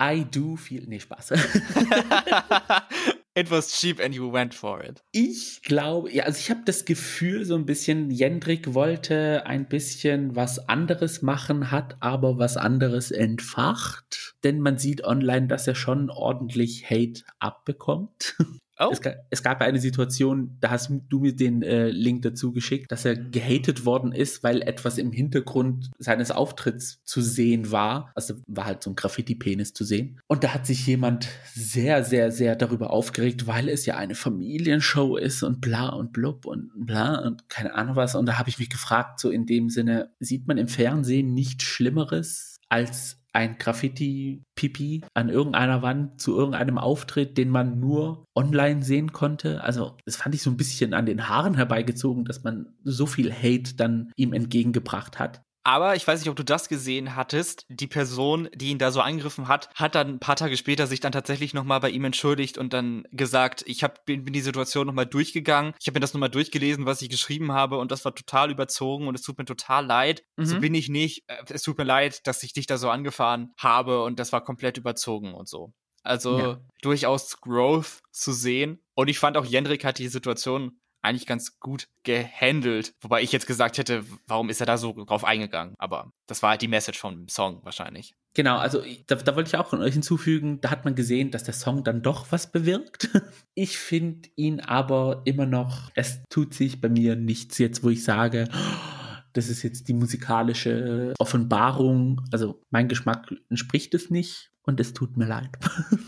Speaker 2: I do feel. Nee, Spaß.
Speaker 1: It was cheap and you went for it.
Speaker 2: Ich glaube, ja, also ich habe das Gefühl, so ein bisschen, Jendrik wollte ein bisschen was anderes machen, hat aber was anderes entfacht. Denn man sieht online, dass er schon ordentlich Hate abbekommt. Oh. Es, es, gab eine Situation, da hast du mir den äh, Link dazu geschickt, dass er gehatet worden ist, weil etwas im Hintergrund seines Auftritts zu sehen war. Also war halt so ein Graffiti-Penis zu sehen. Und da hat sich jemand sehr, sehr, sehr darüber aufgeregt, weil es ja eine Familienshow ist und bla und blub und bla und keine Ahnung was. Und da habe ich mich gefragt, so in dem Sinne, sieht man im Fernsehen nichts Schlimmeres als ein Graffiti-Pipi an irgendeiner Wand zu irgendeinem Auftritt, den man nur online sehen konnte. Also, das fand ich so ein bisschen an den Haaren herbeigezogen, dass man so viel Hate dann ihm entgegengebracht hat.
Speaker 1: Aber ich weiß nicht, ob du das gesehen hattest. Die Person, die ihn da so angegriffen hat, hat dann ein paar Tage später sich dann tatsächlich nochmal bei ihm entschuldigt und dann gesagt, ich hab, bin, bin die Situation nochmal durchgegangen. Ich habe mir das nochmal durchgelesen, was ich geschrieben habe und das war total überzogen und es tut mir total leid. Mhm. So bin ich nicht. Es tut mir leid, dass ich dich da so angefahren habe und das war komplett überzogen und so. Also ja. durchaus Growth zu sehen. Und ich fand auch Jendrik hat die Situation eigentlich ganz gut gehandelt. Wobei ich jetzt gesagt hätte, warum ist er da so drauf eingegangen? Aber das war halt die Message vom Song wahrscheinlich.
Speaker 2: Genau, also da, da wollte ich auch von euch hinzufügen, da hat man gesehen, dass der Song dann doch was bewirkt. Ich finde ihn aber immer noch, es tut sich bei mir nichts jetzt, wo ich sage, das ist jetzt die musikalische Offenbarung. Also mein Geschmack entspricht es nicht und es tut mir leid.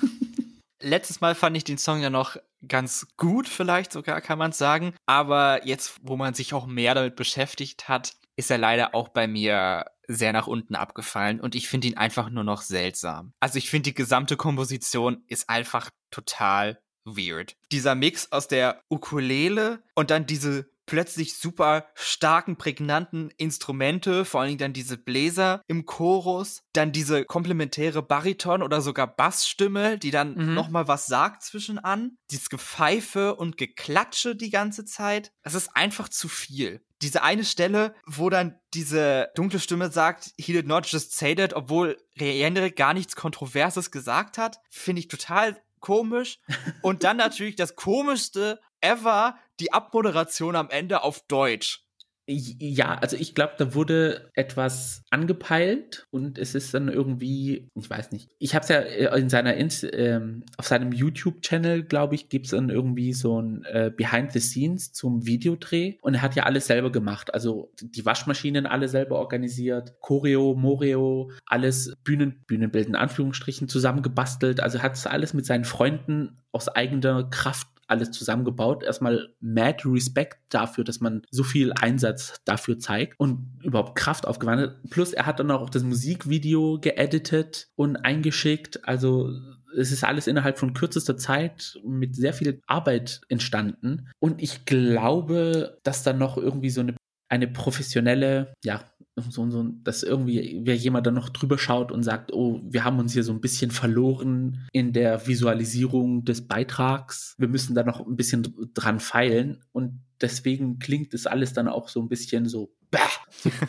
Speaker 1: Letztes Mal fand ich den Song ja noch ganz gut, vielleicht sogar kann man sagen. Aber jetzt, wo man sich auch mehr damit beschäftigt hat, ist er leider auch bei mir sehr nach unten abgefallen und ich finde ihn einfach nur noch seltsam. Also ich finde die gesamte Komposition ist einfach total weird. Dieser Mix aus der Ukulele und dann diese plötzlich super starken, prägnanten Instrumente, vor allen Dingen dann diese Bläser im Chorus, dann diese komplementäre Bariton oder sogar Bassstimme, die dann mhm. nochmal was sagt zwischenan, dieses Gepfeife und Geklatsche die ganze Zeit. Es ist einfach zu viel. Diese eine Stelle, wo dann diese dunkle Stimme sagt, he did not just say that, obwohl Jendrik gar nichts Kontroverses gesagt hat, finde ich total komisch. Und dann natürlich das komischste ever, die Abmoderation am Ende auf Deutsch.
Speaker 2: Ja, also ich glaube, da wurde etwas angepeilt und es ist dann irgendwie, ich weiß nicht. Ich habe es ja äh, in seiner ähm, auf seinem YouTube-Channel, glaube ich, gibt es dann irgendwie so ein äh, Behind the Scenes zum Videodreh und er hat ja alles selber gemacht. Also die Waschmaschinen alle selber organisiert, Choreo, Moreo, alles Bühnen, Bühnenbild Anführungsstrichen zusammengebastelt. Also hat es alles mit seinen Freunden aus eigener Kraft alles zusammengebaut. Erstmal mad Respekt dafür, dass man so viel Einsatz dafür zeigt und überhaupt Kraft aufgewandelt. Plus er hat dann auch das Musikvideo geeditet und eingeschickt. Also es ist alles innerhalb von kürzester Zeit mit sehr viel Arbeit entstanden. Und ich glaube, dass dann noch irgendwie so eine, eine professionelle, ja, so, so, dass irgendwie wer jemand dann noch drüber schaut und sagt, oh, wir haben uns hier so ein bisschen verloren in der Visualisierung des Beitrags. Wir müssen da noch ein bisschen dran feilen und deswegen klingt es alles dann auch so ein bisschen so, bah,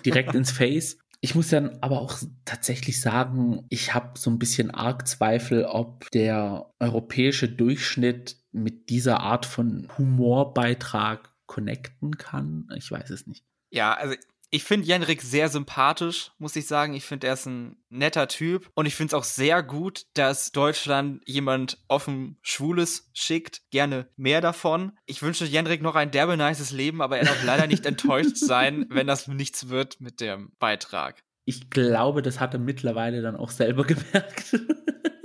Speaker 2: direkt ins Face. Ich muss dann aber auch tatsächlich sagen, ich habe so ein bisschen arg Zweifel, ob der europäische Durchschnitt mit dieser Art von Humorbeitrag connecten kann. Ich weiß es nicht.
Speaker 1: Ja, also ich finde Jenrik sehr sympathisch, muss ich sagen. Ich finde, er ist ein netter Typ. Und ich finde es auch sehr gut, dass Deutschland jemand offen Schwules schickt. Gerne mehr davon. Ich wünsche Jenrik noch ein derbe nices Leben, aber er darf leider nicht enttäuscht sein, wenn das nichts wird mit dem Beitrag.
Speaker 2: Ich glaube, das hat er mittlerweile dann auch selber gemerkt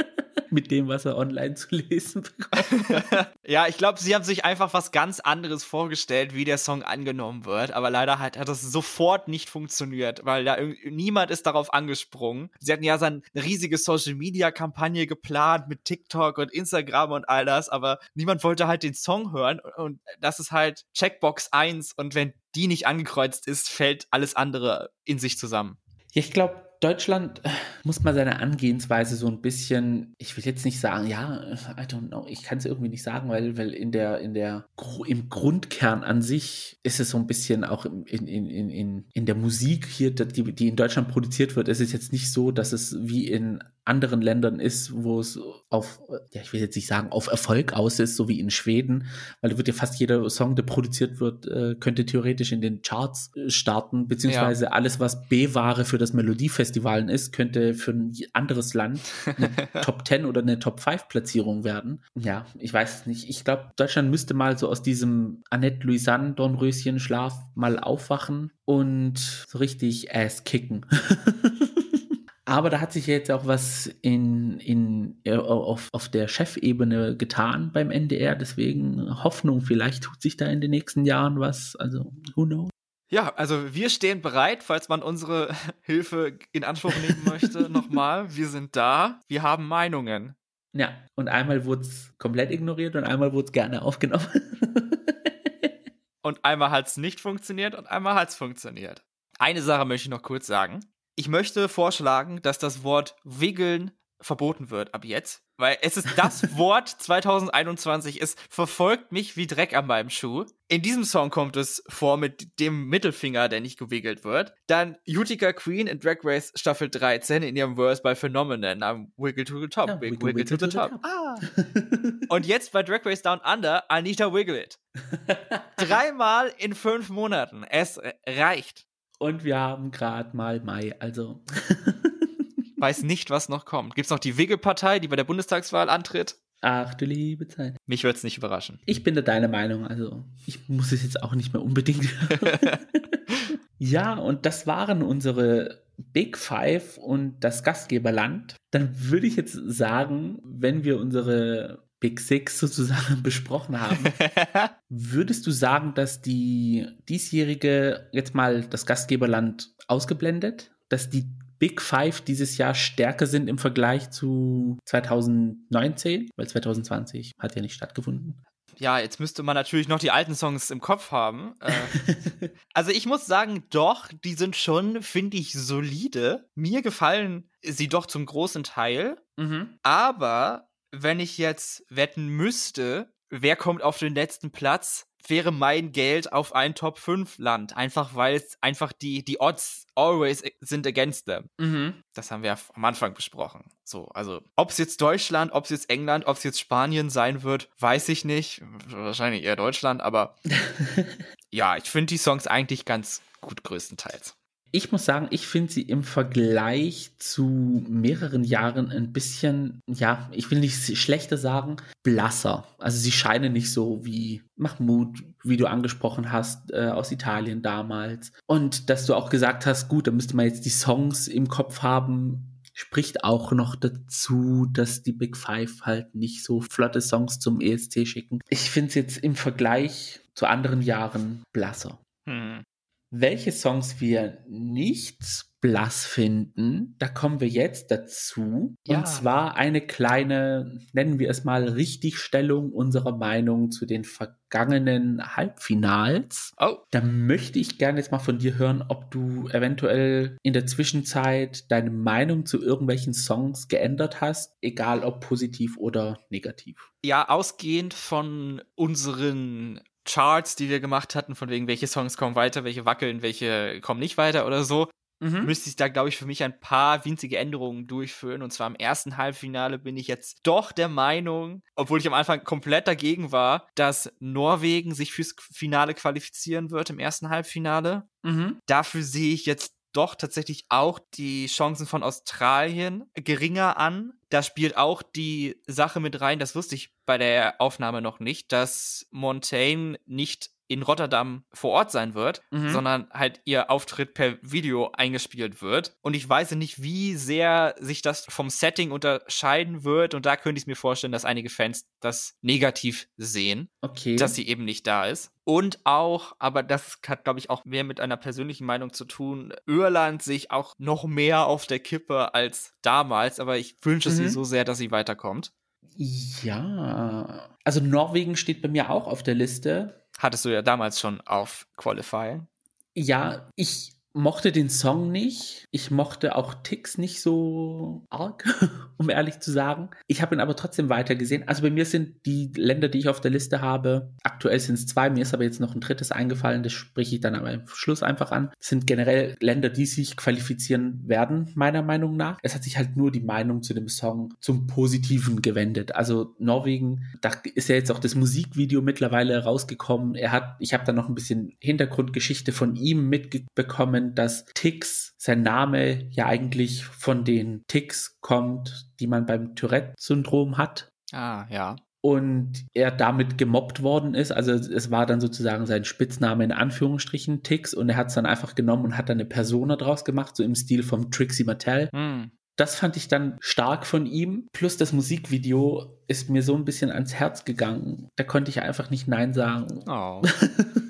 Speaker 2: mit dem, was er online zu lesen bekommt.
Speaker 1: ja, ich glaube, sie haben sich einfach was ganz anderes vorgestellt, wie der Song angenommen wird. Aber leider hat, hat das sofort nicht funktioniert, weil da niemand ist darauf angesprungen. Sie hatten ja so eine riesige Social-Media-Kampagne geplant mit TikTok und Instagram und all das, aber niemand wollte halt den Song hören. Und das ist halt Checkbox 1. Und wenn die nicht angekreuzt ist, fällt alles andere in sich zusammen.
Speaker 2: Ja, ich glaube, Deutschland äh, muss mal seine Angehensweise so ein bisschen, ich will jetzt nicht sagen, ja, I don't know, ich kann es irgendwie nicht sagen, weil, weil in der, in der, im Grundkern an sich ist es so ein bisschen auch in, in, in, in, in der Musik hier, die, die in Deutschland produziert wird, ist es jetzt nicht so, dass es wie in anderen Ländern ist, wo es auf, ja, ich will jetzt nicht sagen, auf Erfolg aus ist, so wie in Schweden, weil da wird ja fast jeder Song, der produziert wird, äh, könnte theoretisch in den Charts äh, starten, beziehungsweise ja. alles, was B-Ware für das Melodiefestivalen ist, könnte für ein anderes Land eine Top 10 oder eine Top 5 Platzierung werden. Ja, ich weiß es nicht. Ich glaube, Deutschland müsste mal so aus diesem Annette Louisanne Dornröschen Schlaf mal aufwachen und so richtig Ass kicken. Aber da hat sich jetzt auch was in, in, äh, auf, auf der Chefebene getan beim NDR. Deswegen Hoffnung, vielleicht tut sich da in den nächsten Jahren was. Also, who knows?
Speaker 1: Ja, also wir stehen bereit, falls man unsere Hilfe in Anspruch nehmen möchte. Nochmal, wir sind da, wir haben Meinungen.
Speaker 2: Ja, und einmal wurde es komplett ignoriert und einmal wurde es gerne aufgenommen.
Speaker 1: und einmal hat es nicht funktioniert und einmal hat es funktioniert. Eine Sache möchte ich noch kurz sagen ich möchte vorschlagen, dass das Wort wiggeln verboten wird ab jetzt, weil es ist das Wort 2021. Es verfolgt mich wie Dreck an meinem Schuh. In diesem Song kommt es vor mit dem Mittelfinger, der nicht gewiggelt wird. Dann Utica Queen in Drag Race Staffel 13 in ihrem Verse bei Phenomenon am Wiggle to the Top. Ja, wiggle, wiggle, wiggle, to, to, the, top. top. Ah. Und jetzt bei Drag Race Down Under, Anita Wiggle It. Dreimal in fünf Monaten. Es reicht.
Speaker 2: Und wir haben gerade mal Mai, also.
Speaker 1: Weiß nicht, was noch kommt. Gibt es noch die Wigge-Partei, die bei der Bundestagswahl antritt?
Speaker 2: Ach du liebe Zeit.
Speaker 1: Mich würde es nicht überraschen.
Speaker 2: Ich bin da deiner Meinung, also ich muss es jetzt auch nicht mehr unbedingt. ja, und das waren unsere Big Five und das Gastgeberland. Dann würde ich jetzt sagen, wenn wir unsere Big Six sozusagen besprochen haben. Würdest du sagen, dass die diesjährige, jetzt mal das Gastgeberland ausgeblendet, dass die Big Five dieses Jahr stärker sind im Vergleich zu 2019? Weil 2020 hat ja nicht stattgefunden.
Speaker 1: Ja, jetzt müsste man natürlich noch die alten Songs im Kopf haben. Äh, also ich muss sagen, doch, die sind schon, finde ich, solide. Mir gefallen sie doch zum großen Teil. Mhm. Aber wenn ich jetzt wetten müsste, wer kommt auf den letzten Platz, wäre mein Geld auf ein Top 5 Land. Einfach weil es einfach die, die Odds always sind against them. Mhm. Das haben wir am Anfang besprochen. So, also, ob es jetzt Deutschland, ob es jetzt England, ob es jetzt Spanien sein wird, weiß ich nicht. Wahrscheinlich eher Deutschland, aber ja, ich finde die Songs eigentlich ganz gut größtenteils.
Speaker 2: Ich muss sagen, ich finde sie im Vergleich zu mehreren Jahren ein bisschen, ja, ich will nicht schlechter sagen, blasser. Also sie scheinen nicht so wie Mahmoud, wie du angesprochen hast, äh, aus Italien damals. Und dass du auch gesagt hast, gut, da müsste man jetzt die Songs im Kopf haben, spricht auch noch dazu, dass die Big Five halt nicht so flotte Songs zum ESC schicken. Ich finde es jetzt im Vergleich zu anderen Jahren blasser. Hm. Welche Songs wir nicht blass finden, da kommen wir jetzt dazu. Ja. Und zwar eine kleine, nennen wir es mal, Richtigstellung unserer Meinung zu den vergangenen Halbfinals. Oh. Da möchte ich gerne jetzt mal von dir hören, ob du eventuell in der Zwischenzeit deine Meinung zu irgendwelchen Songs geändert hast, egal ob positiv oder negativ.
Speaker 1: Ja, ausgehend von unseren Charts, die wir gemacht hatten, von wegen, welche Songs kommen weiter, welche wackeln, welche kommen nicht weiter oder so, mhm. müsste ich da, glaube ich, für mich ein paar winzige Änderungen durchführen. Und zwar im ersten Halbfinale bin ich jetzt doch der Meinung, obwohl ich am Anfang komplett dagegen war, dass Norwegen sich fürs Finale qualifizieren wird im ersten Halbfinale. Mhm. Dafür sehe ich jetzt doch tatsächlich auch die Chancen von Australien geringer an. Da spielt auch die Sache mit rein, das wusste ich bei der Aufnahme noch nicht, dass Montaigne nicht in Rotterdam vor Ort sein wird, mhm. sondern halt ihr Auftritt per Video eingespielt wird. Und ich weiß nicht, wie sehr sich das vom Setting unterscheiden wird. Und da könnte ich mir vorstellen, dass einige Fans das negativ sehen, okay. dass sie eben nicht da ist. Und auch, aber das hat, glaube ich, auch mehr mit einer persönlichen Meinung zu tun, Irland sich auch noch mehr auf der Kippe als damals. Aber ich wünsche mhm. sie so sehr, dass sie weiterkommt.
Speaker 2: Ja, also Norwegen steht bei mir auch auf der Liste.
Speaker 1: Hattest du ja damals schon auf Qualify.
Speaker 2: Ja, ich mochte den Song nicht. Ich mochte auch Ticks nicht so arg, um ehrlich zu sagen. Ich habe ihn aber trotzdem weitergesehen. Also bei mir sind die Länder, die ich auf der Liste habe, aktuell sind es zwei, mir ist aber jetzt noch ein drittes eingefallen, das spreche ich dann im Schluss einfach an. Das sind generell Länder, die sich qualifizieren werden, meiner Meinung nach. Es hat sich halt nur die Meinung zu dem Song zum Positiven gewendet. Also Norwegen, da ist ja jetzt auch das Musikvideo mittlerweile rausgekommen. Er hat, ich habe da noch ein bisschen Hintergrundgeschichte von ihm mitbekommen können, dass Ticks, sein Name ja eigentlich von den Ticks kommt, die man beim Tourette-Syndrom hat.
Speaker 1: Ah, ja
Speaker 2: und er damit gemobbt worden ist. Also es war dann sozusagen sein Spitzname in Anführungsstrichen Ticks und er hat es dann einfach genommen und hat dann eine Persona draus gemacht, so im Stil vom Trixie Mattel. Mm. Das fand ich dann stark von ihm. Plus das Musikvideo ist mir so ein bisschen ans Herz gegangen. Da konnte ich einfach nicht Nein sagen. Oh.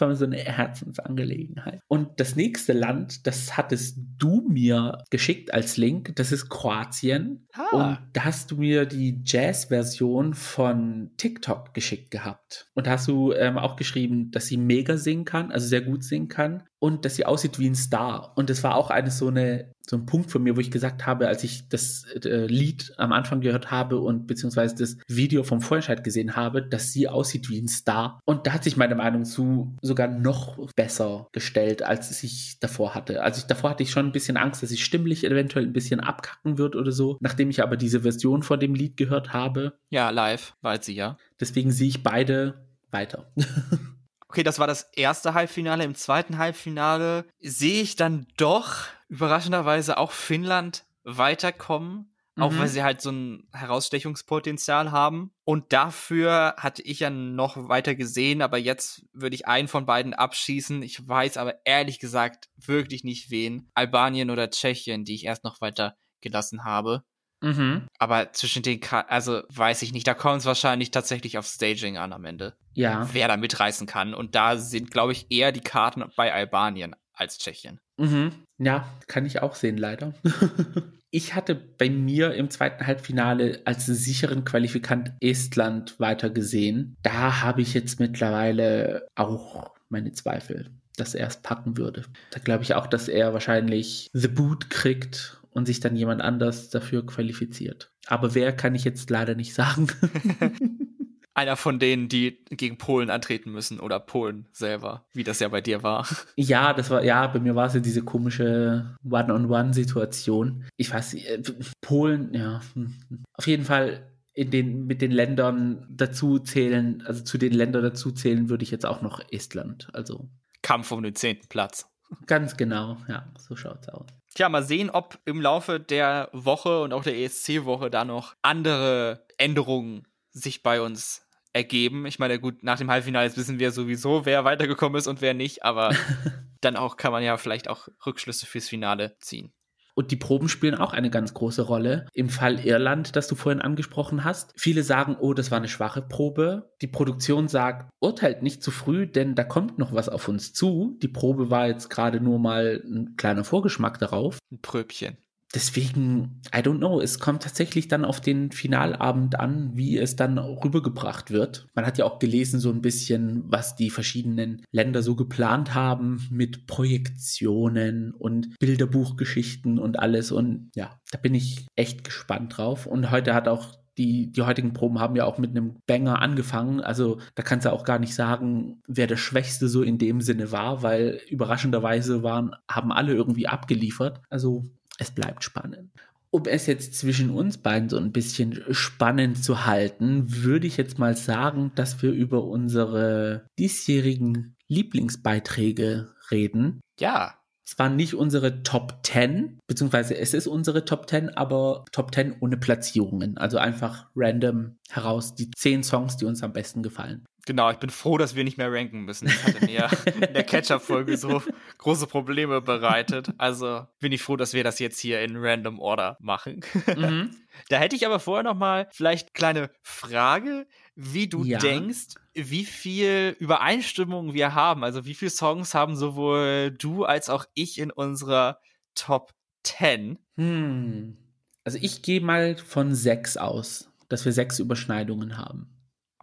Speaker 2: War so eine Herzensangelegenheit. Und das nächste Land, das hattest du mir geschickt als Link, das ist Kroatien. Ah. Und da hast du mir die Jazz-Version von TikTok geschickt gehabt. Und da hast du ähm, auch geschrieben, dass sie mega singen kann, also sehr gut singen kann und dass sie aussieht wie ein Star. Und das war auch eine so eine so ein Punkt von mir, wo ich gesagt habe, als ich das äh, Lied am Anfang gehört habe und beziehungsweise das Video vom Vorentscheid gesehen habe, dass sie aussieht wie ein Star. Und da hat sich meine Meinung zu sogar noch besser gestellt, als ich davor hatte. Also ich, davor hatte ich schon ein bisschen Angst, dass sie stimmlich eventuell ein bisschen abkacken wird oder so. Nachdem ich aber diese Version von dem Lied gehört habe.
Speaker 1: Ja, live, weiß sie ja.
Speaker 2: Deswegen sehe ich beide weiter.
Speaker 1: okay, das war das erste Halbfinale. Im zweiten Halbfinale sehe ich dann doch überraschenderweise auch Finnland weiterkommen. Mhm. Auch weil sie halt so ein Herausstechungspotenzial haben. Und dafür hatte ich ja noch weiter gesehen, aber jetzt würde ich einen von beiden abschießen. Ich weiß aber ehrlich gesagt wirklich nicht wen. Albanien oder Tschechien, die ich erst noch weiter gelassen habe. Mhm. Aber zwischen den, Ka also weiß ich nicht, da kommt es wahrscheinlich tatsächlich auf Staging an am Ende. Ja. Wer da mitreißen kann. Und da sind, glaube ich, eher die Karten bei Albanien als Tschechien.
Speaker 2: Mhm. Ja, kann ich auch sehen, leider. ich hatte bei mir im zweiten Halbfinale als sicheren Qualifikant Estland weiter gesehen. Da habe ich jetzt mittlerweile auch meine Zweifel, dass er es packen würde. Da glaube ich auch, dass er wahrscheinlich The Boot kriegt und sich dann jemand anders dafür qualifiziert. Aber wer kann ich jetzt leider nicht sagen.
Speaker 1: Einer von denen, die gegen Polen antreten müssen oder Polen selber, wie das ja bei dir war.
Speaker 2: Ja, das war, ja, bei mir war es ja diese komische One-on-One-Situation. Ich weiß äh, Polen, ja. Hm, hm. Auf jeden Fall in den, mit den Ländern dazu zählen, also zu den Ländern dazu zählen würde ich jetzt auch noch Estland. Also.
Speaker 1: Kampf um den zehnten Platz.
Speaker 2: Ganz genau, ja, so schaut's aus.
Speaker 1: Tja, mal sehen, ob im Laufe der Woche und auch der ESC-Woche da noch andere Änderungen sich bei uns ergeben. Ich meine, gut, nach dem Halbfinale wissen wir sowieso, wer weitergekommen ist und wer nicht, aber dann auch kann man ja vielleicht auch Rückschlüsse fürs Finale ziehen.
Speaker 2: Und die Proben spielen auch eine ganz große Rolle. Im Fall Irland, das du vorhin angesprochen hast. Viele sagen, oh, das war eine schwache Probe. Die Produktion sagt, urteilt nicht zu früh, denn da kommt noch was auf uns zu. Die Probe war jetzt gerade nur mal ein kleiner Vorgeschmack darauf.
Speaker 1: Ein Pröbchen
Speaker 2: deswegen, I don't know, es kommt tatsächlich dann auf den Finalabend an, wie es dann rübergebracht wird. Man hat ja auch gelesen so ein bisschen, was die verschiedenen Länder so geplant haben mit Projektionen und Bilderbuchgeschichten und alles. Und ja, da bin ich echt gespannt drauf. Und heute hat auch die, die heutigen Proben haben ja auch mit einem Banger angefangen. Also da kannst du auch gar nicht sagen, wer der Schwächste so in dem Sinne war, weil überraschenderweise waren, haben alle irgendwie abgeliefert. Also es bleibt spannend. Um es jetzt zwischen uns beiden so ein bisschen spannend zu halten, würde ich jetzt mal sagen, dass wir über unsere diesjährigen Lieblingsbeiträge reden.
Speaker 1: Ja.
Speaker 2: Es waren nicht unsere Top 10, beziehungsweise es ist unsere Top 10, aber Top 10 ohne Platzierungen. Also einfach random heraus die 10 Songs, die uns am besten gefallen.
Speaker 1: Genau, ich bin froh, dass wir nicht mehr ranken müssen. Das hatte mir in der Catch-up-Folge so große Probleme bereitet. Also bin ich froh, dass wir das jetzt hier in Random Order machen. Mhm. Da hätte ich aber vorher noch mal vielleicht kleine Frage, wie du ja. denkst, wie viel Übereinstimmung wir haben. Also wie viele Songs haben sowohl du als auch ich in unserer Top 10?
Speaker 2: Hm. Also ich gehe mal von sechs aus, dass wir sechs Überschneidungen haben.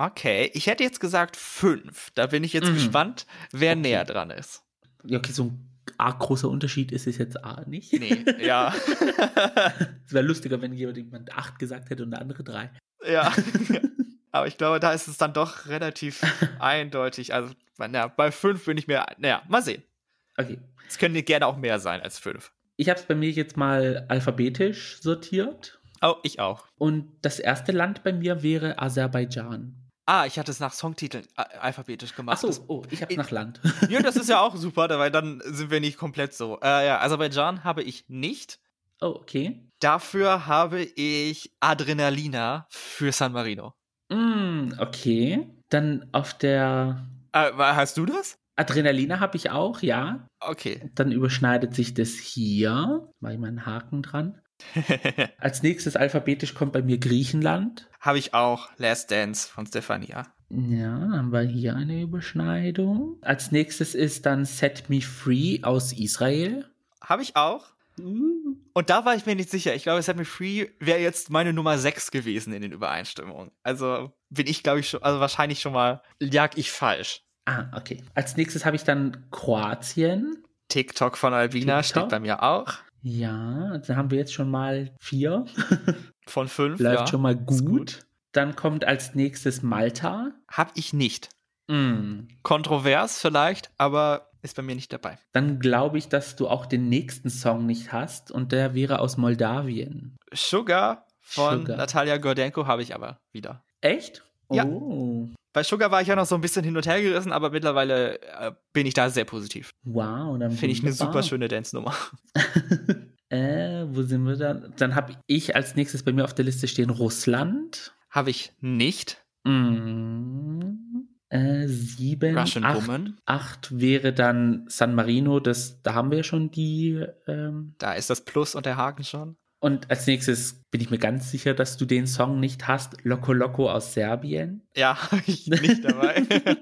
Speaker 1: Okay, ich hätte jetzt gesagt fünf. Da bin ich jetzt mhm. gespannt, wer okay. näher dran ist.
Speaker 2: Ja, okay, so ein arg großer Unterschied ist es jetzt A nicht.
Speaker 1: Nee, ja.
Speaker 2: es wäre lustiger, wenn jemand acht gesagt hätte und der andere drei.
Speaker 1: Ja. Aber ich glaube, da ist es dann doch relativ eindeutig. Also, na, bei fünf bin ich mir, naja, mal sehen.
Speaker 2: Okay.
Speaker 1: Es können gerne auch mehr sein als fünf.
Speaker 2: Ich habe es bei mir jetzt mal alphabetisch sortiert.
Speaker 1: Oh, ich auch.
Speaker 2: Und das erste Land bei mir wäre Aserbaidschan.
Speaker 1: Ah, ich hatte es nach Songtiteln alphabetisch gemacht.
Speaker 2: Ach so, oh, ich habe nach Land.
Speaker 1: ja, das ist ja auch super, weil dann sind wir nicht komplett so. Äh, ja, Aserbaidschan habe ich nicht.
Speaker 2: Oh, okay.
Speaker 1: Dafür habe ich Adrenalina für San Marino.
Speaker 2: Mm, okay. Dann auf der.
Speaker 1: Äh, hast du das?
Speaker 2: Adrenalina habe ich auch, ja.
Speaker 1: Okay.
Speaker 2: Dann überschneidet sich das hier. Mache ich mal einen Haken dran. Als nächstes alphabetisch kommt bei mir Griechenland.
Speaker 1: Habe ich auch Last Dance von Stefania.
Speaker 2: Ja, haben wir hier eine Überschneidung. Als nächstes ist dann Set Me Free aus Israel.
Speaker 1: Habe ich auch. Uh. Und da war ich mir nicht sicher. Ich glaube, Set Me Free wäre jetzt meine Nummer 6 gewesen in den Übereinstimmungen. Also bin ich, glaube ich, schon, also wahrscheinlich schon mal, lag ich falsch.
Speaker 2: Ah, okay. Als nächstes habe ich dann Kroatien.
Speaker 1: TikTok von Albina TikTok. steht bei mir auch.
Speaker 2: Ja, dann haben wir jetzt schon mal vier.
Speaker 1: Von fünf.
Speaker 2: Läuft
Speaker 1: ja.
Speaker 2: schon mal gut. gut. Dann kommt als nächstes Malta.
Speaker 1: Hab ich nicht.
Speaker 2: Mm.
Speaker 1: Kontrovers vielleicht, aber ist bei mir nicht dabei.
Speaker 2: Dann glaube ich, dass du auch den nächsten Song nicht hast und der wäre aus Moldawien.
Speaker 1: Sugar von Sugar. Natalia Gordenko habe ich aber wieder.
Speaker 2: Echt?
Speaker 1: Ja. Oh. Bei Sugar war ich ja noch so ein bisschen hin und her gerissen, aber mittlerweile äh, bin ich da sehr positiv.
Speaker 2: Wow, dann
Speaker 1: finde ich eine super schöne Dance-Nummer.
Speaker 2: äh, wo sind wir dann? Dann habe ich als nächstes bei mir auf der Liste stehen Russland.
Speaker 1: Habe ich nicht.
Speaker 2: Mm, äh, sieben.
Speaker 1: Russian
Speaker 2: acht,
Speaker 1: Woman.
Speaker 2: Acht wäre dann San Marino, das, da haben wir ja schon die. Ähm,
Speaker 1: da ist das Plus und der Haken schon.
Speaker 2: Und als nächstes bin ich mir ganz sicher, dass du den Song nicht hast. Loco Loco aus Serbien.
Speaker 1: Ja, habe ich nicht dabei.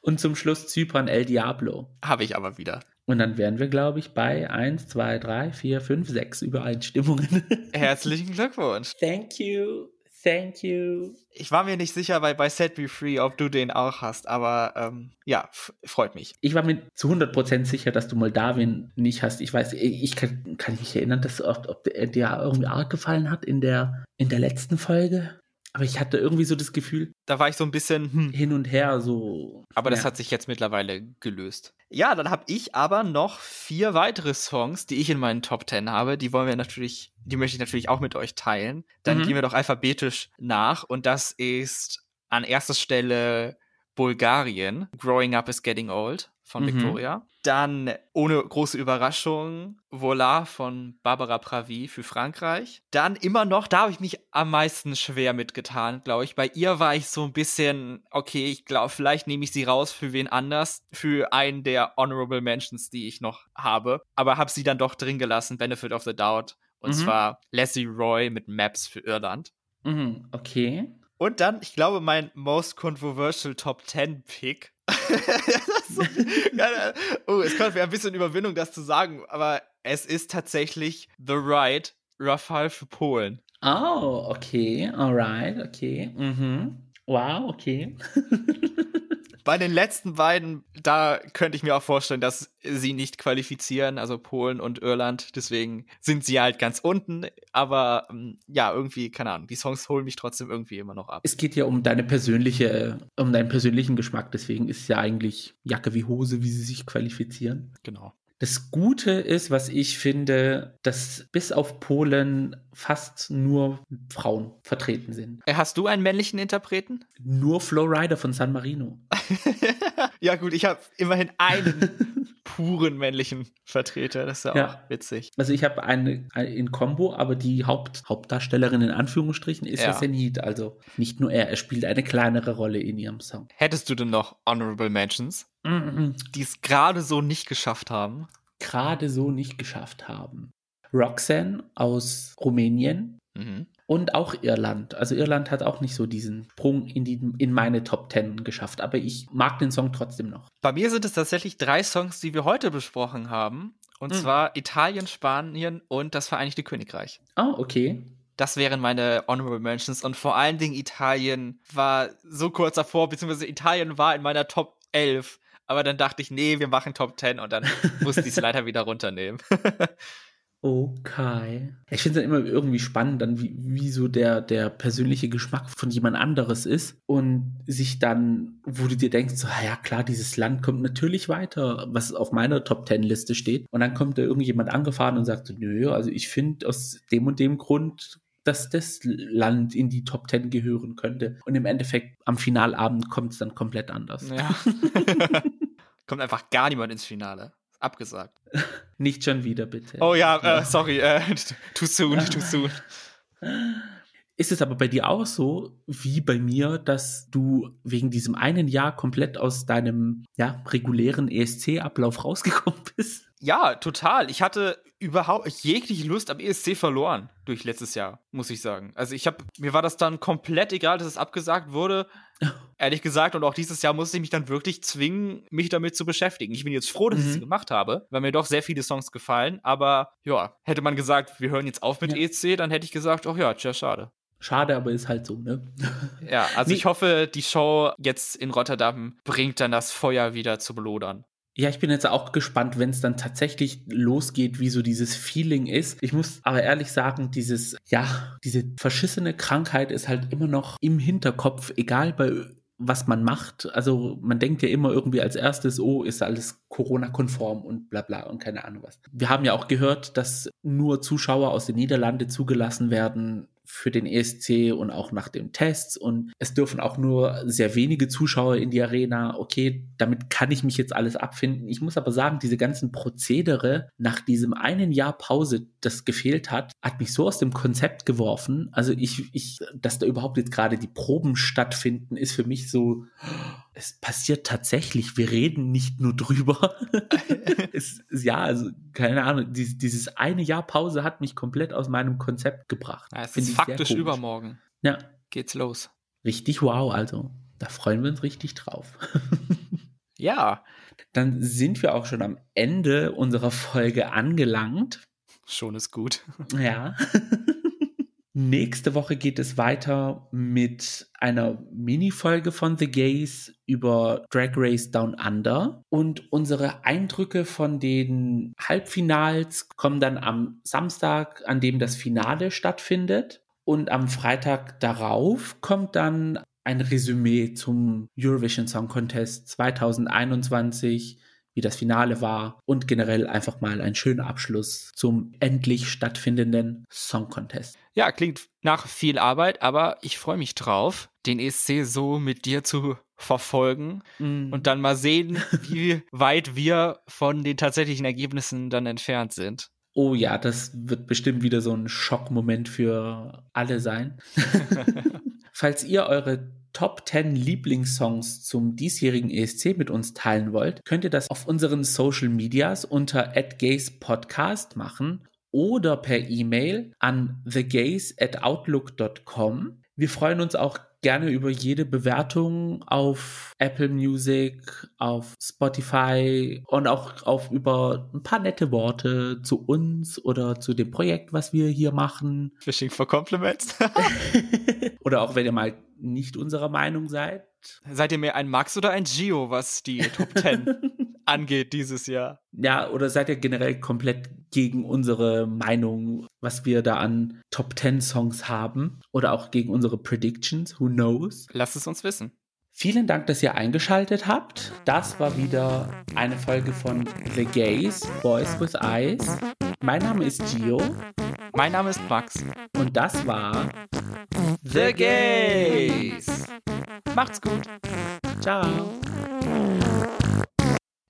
Speaker 2: Und zum Schluss Zypern El Diablo.
Speaker 1: Habe ich aber wieder.
Speaker 2: Und dann wären wir, glaube ich, bei 1, 2, 3, 4, 5, 6 Übereinstimmungen.
Speaker 1: Herzlichen Glückwunsch.
Speaker 2: Thank you. Thank you.
Speaker 1: Ich war mir nicht sicher bei, bei Set Me Free, ob du den auch hast, aber ähm, ja, freut mich.
Speaker 2: Ich war mir zu 100% sicher, dass du Moldawien nicht hast. Ich weiß, ich kann, kann mich erinnern, dass ob, ob der dir irgendwie arg gefallen hat in der, in der letzten Folge. Aber ich hatte irgendwie so das Gefühl.
Speaker 1: Da war ich so ein bisschen hm.
Speaker 2: hin und her so.
Speaker 1: Aber das ja. hat sich jetzt mittlerweile gelöst. Ja, dann habe ich aber noch vier weitere Songs, die ich in meinen Top Ten habe. Die wollen wir natürlich, die möchte ich natürlich auch mit euch teilen. Dann mhm. gehen wir doch alphabetisch nach. Und das ist an erster Stelle Bulgarien. Growing Up is Getting Old von mhm. Victoria. Dann, ohne große Überraschung, Voila von Barbara Pravi für Frankreich. Dann immer noch, da habe ich mich am meisten schwer mitgetan, glaube ich. Bei ihr war ich so ein bisschen, okay, ich glaube, vielleicht nehme ich sie raus für wen anders, für einen der Honorable Mentions, die ich noch habe. Aber habe sie dann doch drin gelassen, Benefit of the Doubt. Und mhm. zwar Leslie Roy mit Maps für Irland.
Speaker 2: Mhm, okay.
Speaker 1: Und dann, ich glaube, mein most controversial Top 10 Pick oh, es kommt mir ein bisschen Überwindung, das zu sagen, aber es ist tatsächlich The Ride, Rafale für Polen.
Speaker 2: Oh, okay, alright, okay. Mhm. Wow, okay.
Speaker 1: Bei den letzten beiden, da könnte ich mir auch vorstellen, dass sie nicht qualifizieren, also Polen und Irland. Deswegen sind sie halt ganz unten. Aber ähm, ja, irgendwie, keine Ahnung, die Songs holen mich trotzdem irgendwie immer noch ab.
Speaker 2: Es geht ja um deine persönliche, um deinen persönlichen Geschmack. Deswegen ist ja eigentlich Jacke wie Hose, wie sie sich qualifizieren.
Speaker 1: Genau.
Speaker 2: Das Gute ist, was ich finde, dass bis auf Polen fast nur Frauen vertreten sind.
Speaker 1: Äh, hast du einen männlichen Interpreten?
Speaker 2: Nur Flowrider von San Marino.
Speaker 1: ja gut, ich habe immerhin einen puren männlichen Vertreter. Das ist ja, ja. auch witzig.
Speaker 2: Also ich habe eine, eine, in Combo, aber die Haupt, Hauptdarstellerin in Anführungsstrichen ist ja. Senit. Also nicht nur er, er spielt eine kleinere Rolle in ihrem Song.
Speaker 1: Hättest du denn noch Honorable Mentions?
Speaker 2: Mhm.
Speaker 1: Die es gerade so nicht geschafft haben.
Speaker 2: Gerade so nicht geschafft haben. Roxanne aus Rumänien
Speaker 1: mhm.
Speaker 2: und auch Irland. Also Irland hat auch nicht so diesen Sprung in, die, in meine Top Ten geschafft, aber ich mag den Song trotzdem noch.
Speaker 1: Bei mir sind es tatsächlich drei Songs, die wir heute besprochen haben. Und mhm. zwar Italien, Spanien und das Vereinigte Königreich.
Speaker 2: Oh, okay.
Speaker 1: Das wären meine Honorable Mentions. Und vor allen Dingen Italien war so kurz davor, beziehungsweise Italien war in meiner Top 11 aber dann dachte ich, nee, wir machen Top 10 und dann musste ich es leider wieder runternehmen.
Speaker 2: Okay. Ich finde es dann immer irgendwie spannend, dann wie, wie so der, der persönliche Geschmack von jemand anderes ist und sich dann, wo du dir denkst, so, ja klar, dieses Land kommt natürlich weiter, was auf meiner Top Ten Liste steht. Und dann kommt da irgendjemand angefahren und sagt so, nö, also ich finde aus dem und dem Grund dass das Land in die Top Ten gehören könnte. Und im Endeffekt am Finalabend kommt es dann komplett anders.
Speaker 1: Ja. kommt einfach gar niemand ins Finale. Abgesagt.
Speaker 2: Nicht schon wieder, bitte.
Speaker 1: Oh ja, äh, sorry, äh, too soon, too soon.
Speaker 2: Ist es aber bei dir auch so, wie bei mir, dass du wegen diesem einen Jahr komplett aus deinem ja, regulären ESC-Ablauf rausgekommen bist?
Speaker 1: Ja, total. Ich hatte überhaupt jegliche Lust am ESC verloren durch letztes Jahr, muss ich sagen. Also ich habe mir war das dann komplett egal, dass es abgesagt wurde. Ehrlich gesagt und auch dieses Jahr musste ich mich dann wirklich zwingen, mich damit zu beschäftigen. Ich bin jetzt froh, dass mhm. ich es gemacht habe, weil mir doch sehr viele Songs gefallen, aber ja, hätte man gesagt, wir hören jetzt auf mit ja. ESC, dann hätte ich gesagt, ach ja, tja, schade.
Speaker 2: Schade, aber ist halt so, ne?
Speaker 1: Ja, also nee. ich hoffe, die Show jetzt in Rotterdam bringt dann das Feuer wieder zu belodern.
Speaker 2: Ja, ich bin jetzt auch gespannt, wenn es dann tatsächlich losgeht, wie so dieses Feeling ist. Ich muss aber ehrlich sagen, dieses, ja, diese verschissene Krankheit ist halt immer noch im Hinterkopf, egal bei was man macht. Also man denkt ja immer irgendwie als erstes, oh, ist alles Corona-konform und bla bla und keine Ahnung was. Wir haben ja auch gehört, dass nur Zuschauer aus den Niederlanden zugelassen werden für den ESC und auch nach den Tests und es dürfen auch nur sehr wenige Zuschauer in die Arena. Okay, damit kann ich mich jetzt alles abfinden. Ich muss aber sagen, diese ganzen Prozedere nach diesem einen Jahr Pause, das gefehlt hat, hat mich so aus dem Konzept geworfen. Also ich, ich, dass da überhaupt jetzt gerade die Proben stattfinden, ist für mich so, es passiert tatsächlich. Wir reden nicht nur drüber. es, ja, also keine Ahnung, dieses, dieses eine Jahr Pause hat mich komplett aus meinem Konzept gebracht.
Speaker 1: Ja, es ist faktisch übermorgen.
Speaker 2: Ja.
Speaker 1: Geht's los.
Speaker 2: Richtig wow, also. Da freuen wir uns richtig drauf.
Speaker 1: ja.
Speaker 2: Dann sind wir auch schon am Ende unserer Folge angelangt.
Speaker 1: Schon ist gut.
Speaker 2: Ja. Nächste Woche geht es weiter mit einer Mini-Folge von The Gays über Drag Race Down Under. Und unsere Eindrücke von den Halbfinals kommen dann am Samstag, an dem das Finale stattfindet. Und am Freitag darauf kommt dann ein Resümee zum Eurovision Song Contest 2021 wie das Finale war und generell einfach mal ein schöner Abschluss zum endlich stattfindenden Song Contest.
Speaker 1: Ja, klingt nach viel Arbeit, aber ich freue mich drauf, den ESC so mit dir zu verfolgen mm. und dann mal sehen, wie weit wir von den tatsächlichen Ergebnissen dann entfernt sind.
Speaker 2: Oh ja, das wird bestimmt wieder so ein Schockmoment für alle sein. Falls ihr eure Top 10 Lieblingssongs zum diesjährigen ESC mit uns teilen wollt, könnt ihr das auf unseren Social Medias unter @gayspodcast machen oder per E-Mail an thegays@outlook.com. Wir freuen uns auch gerne über jede Bewertung auf Apple Music, auf Spotify und auch auf über ein paar nette Worte zu uns oder zu dem Projekt, was wir hier machen.
Speaker 1: Fishing for Compliments.
Speaker 2: oder auch wenn ihr mal nicht unserer Meinung seid.
Speaker 1: Seid ihr mehr ein Max oder ein Gio, was die Top 10 angeht dieses Jahr?
Speaker 2: Ja, oder seid ihr generell komplett gegen unsere Meinung, was wir da an Top 10 Songs haben? Oder auch gegen unsere Predictions? Who knows?
Speaker 1: Lasst es uns wissen.
Speaker 2: Vielen Dank, dass ihr eingeschaltet habt. Das war wieder eine Folge von The Gays, Boys with Eyes. Mein Name ist Gio.
Speaker 1: Mein Name ist Max.
Speaker 2: Und das war
Speaker 1: The Gays. Macht's gut.
Speaker 2: Ciao.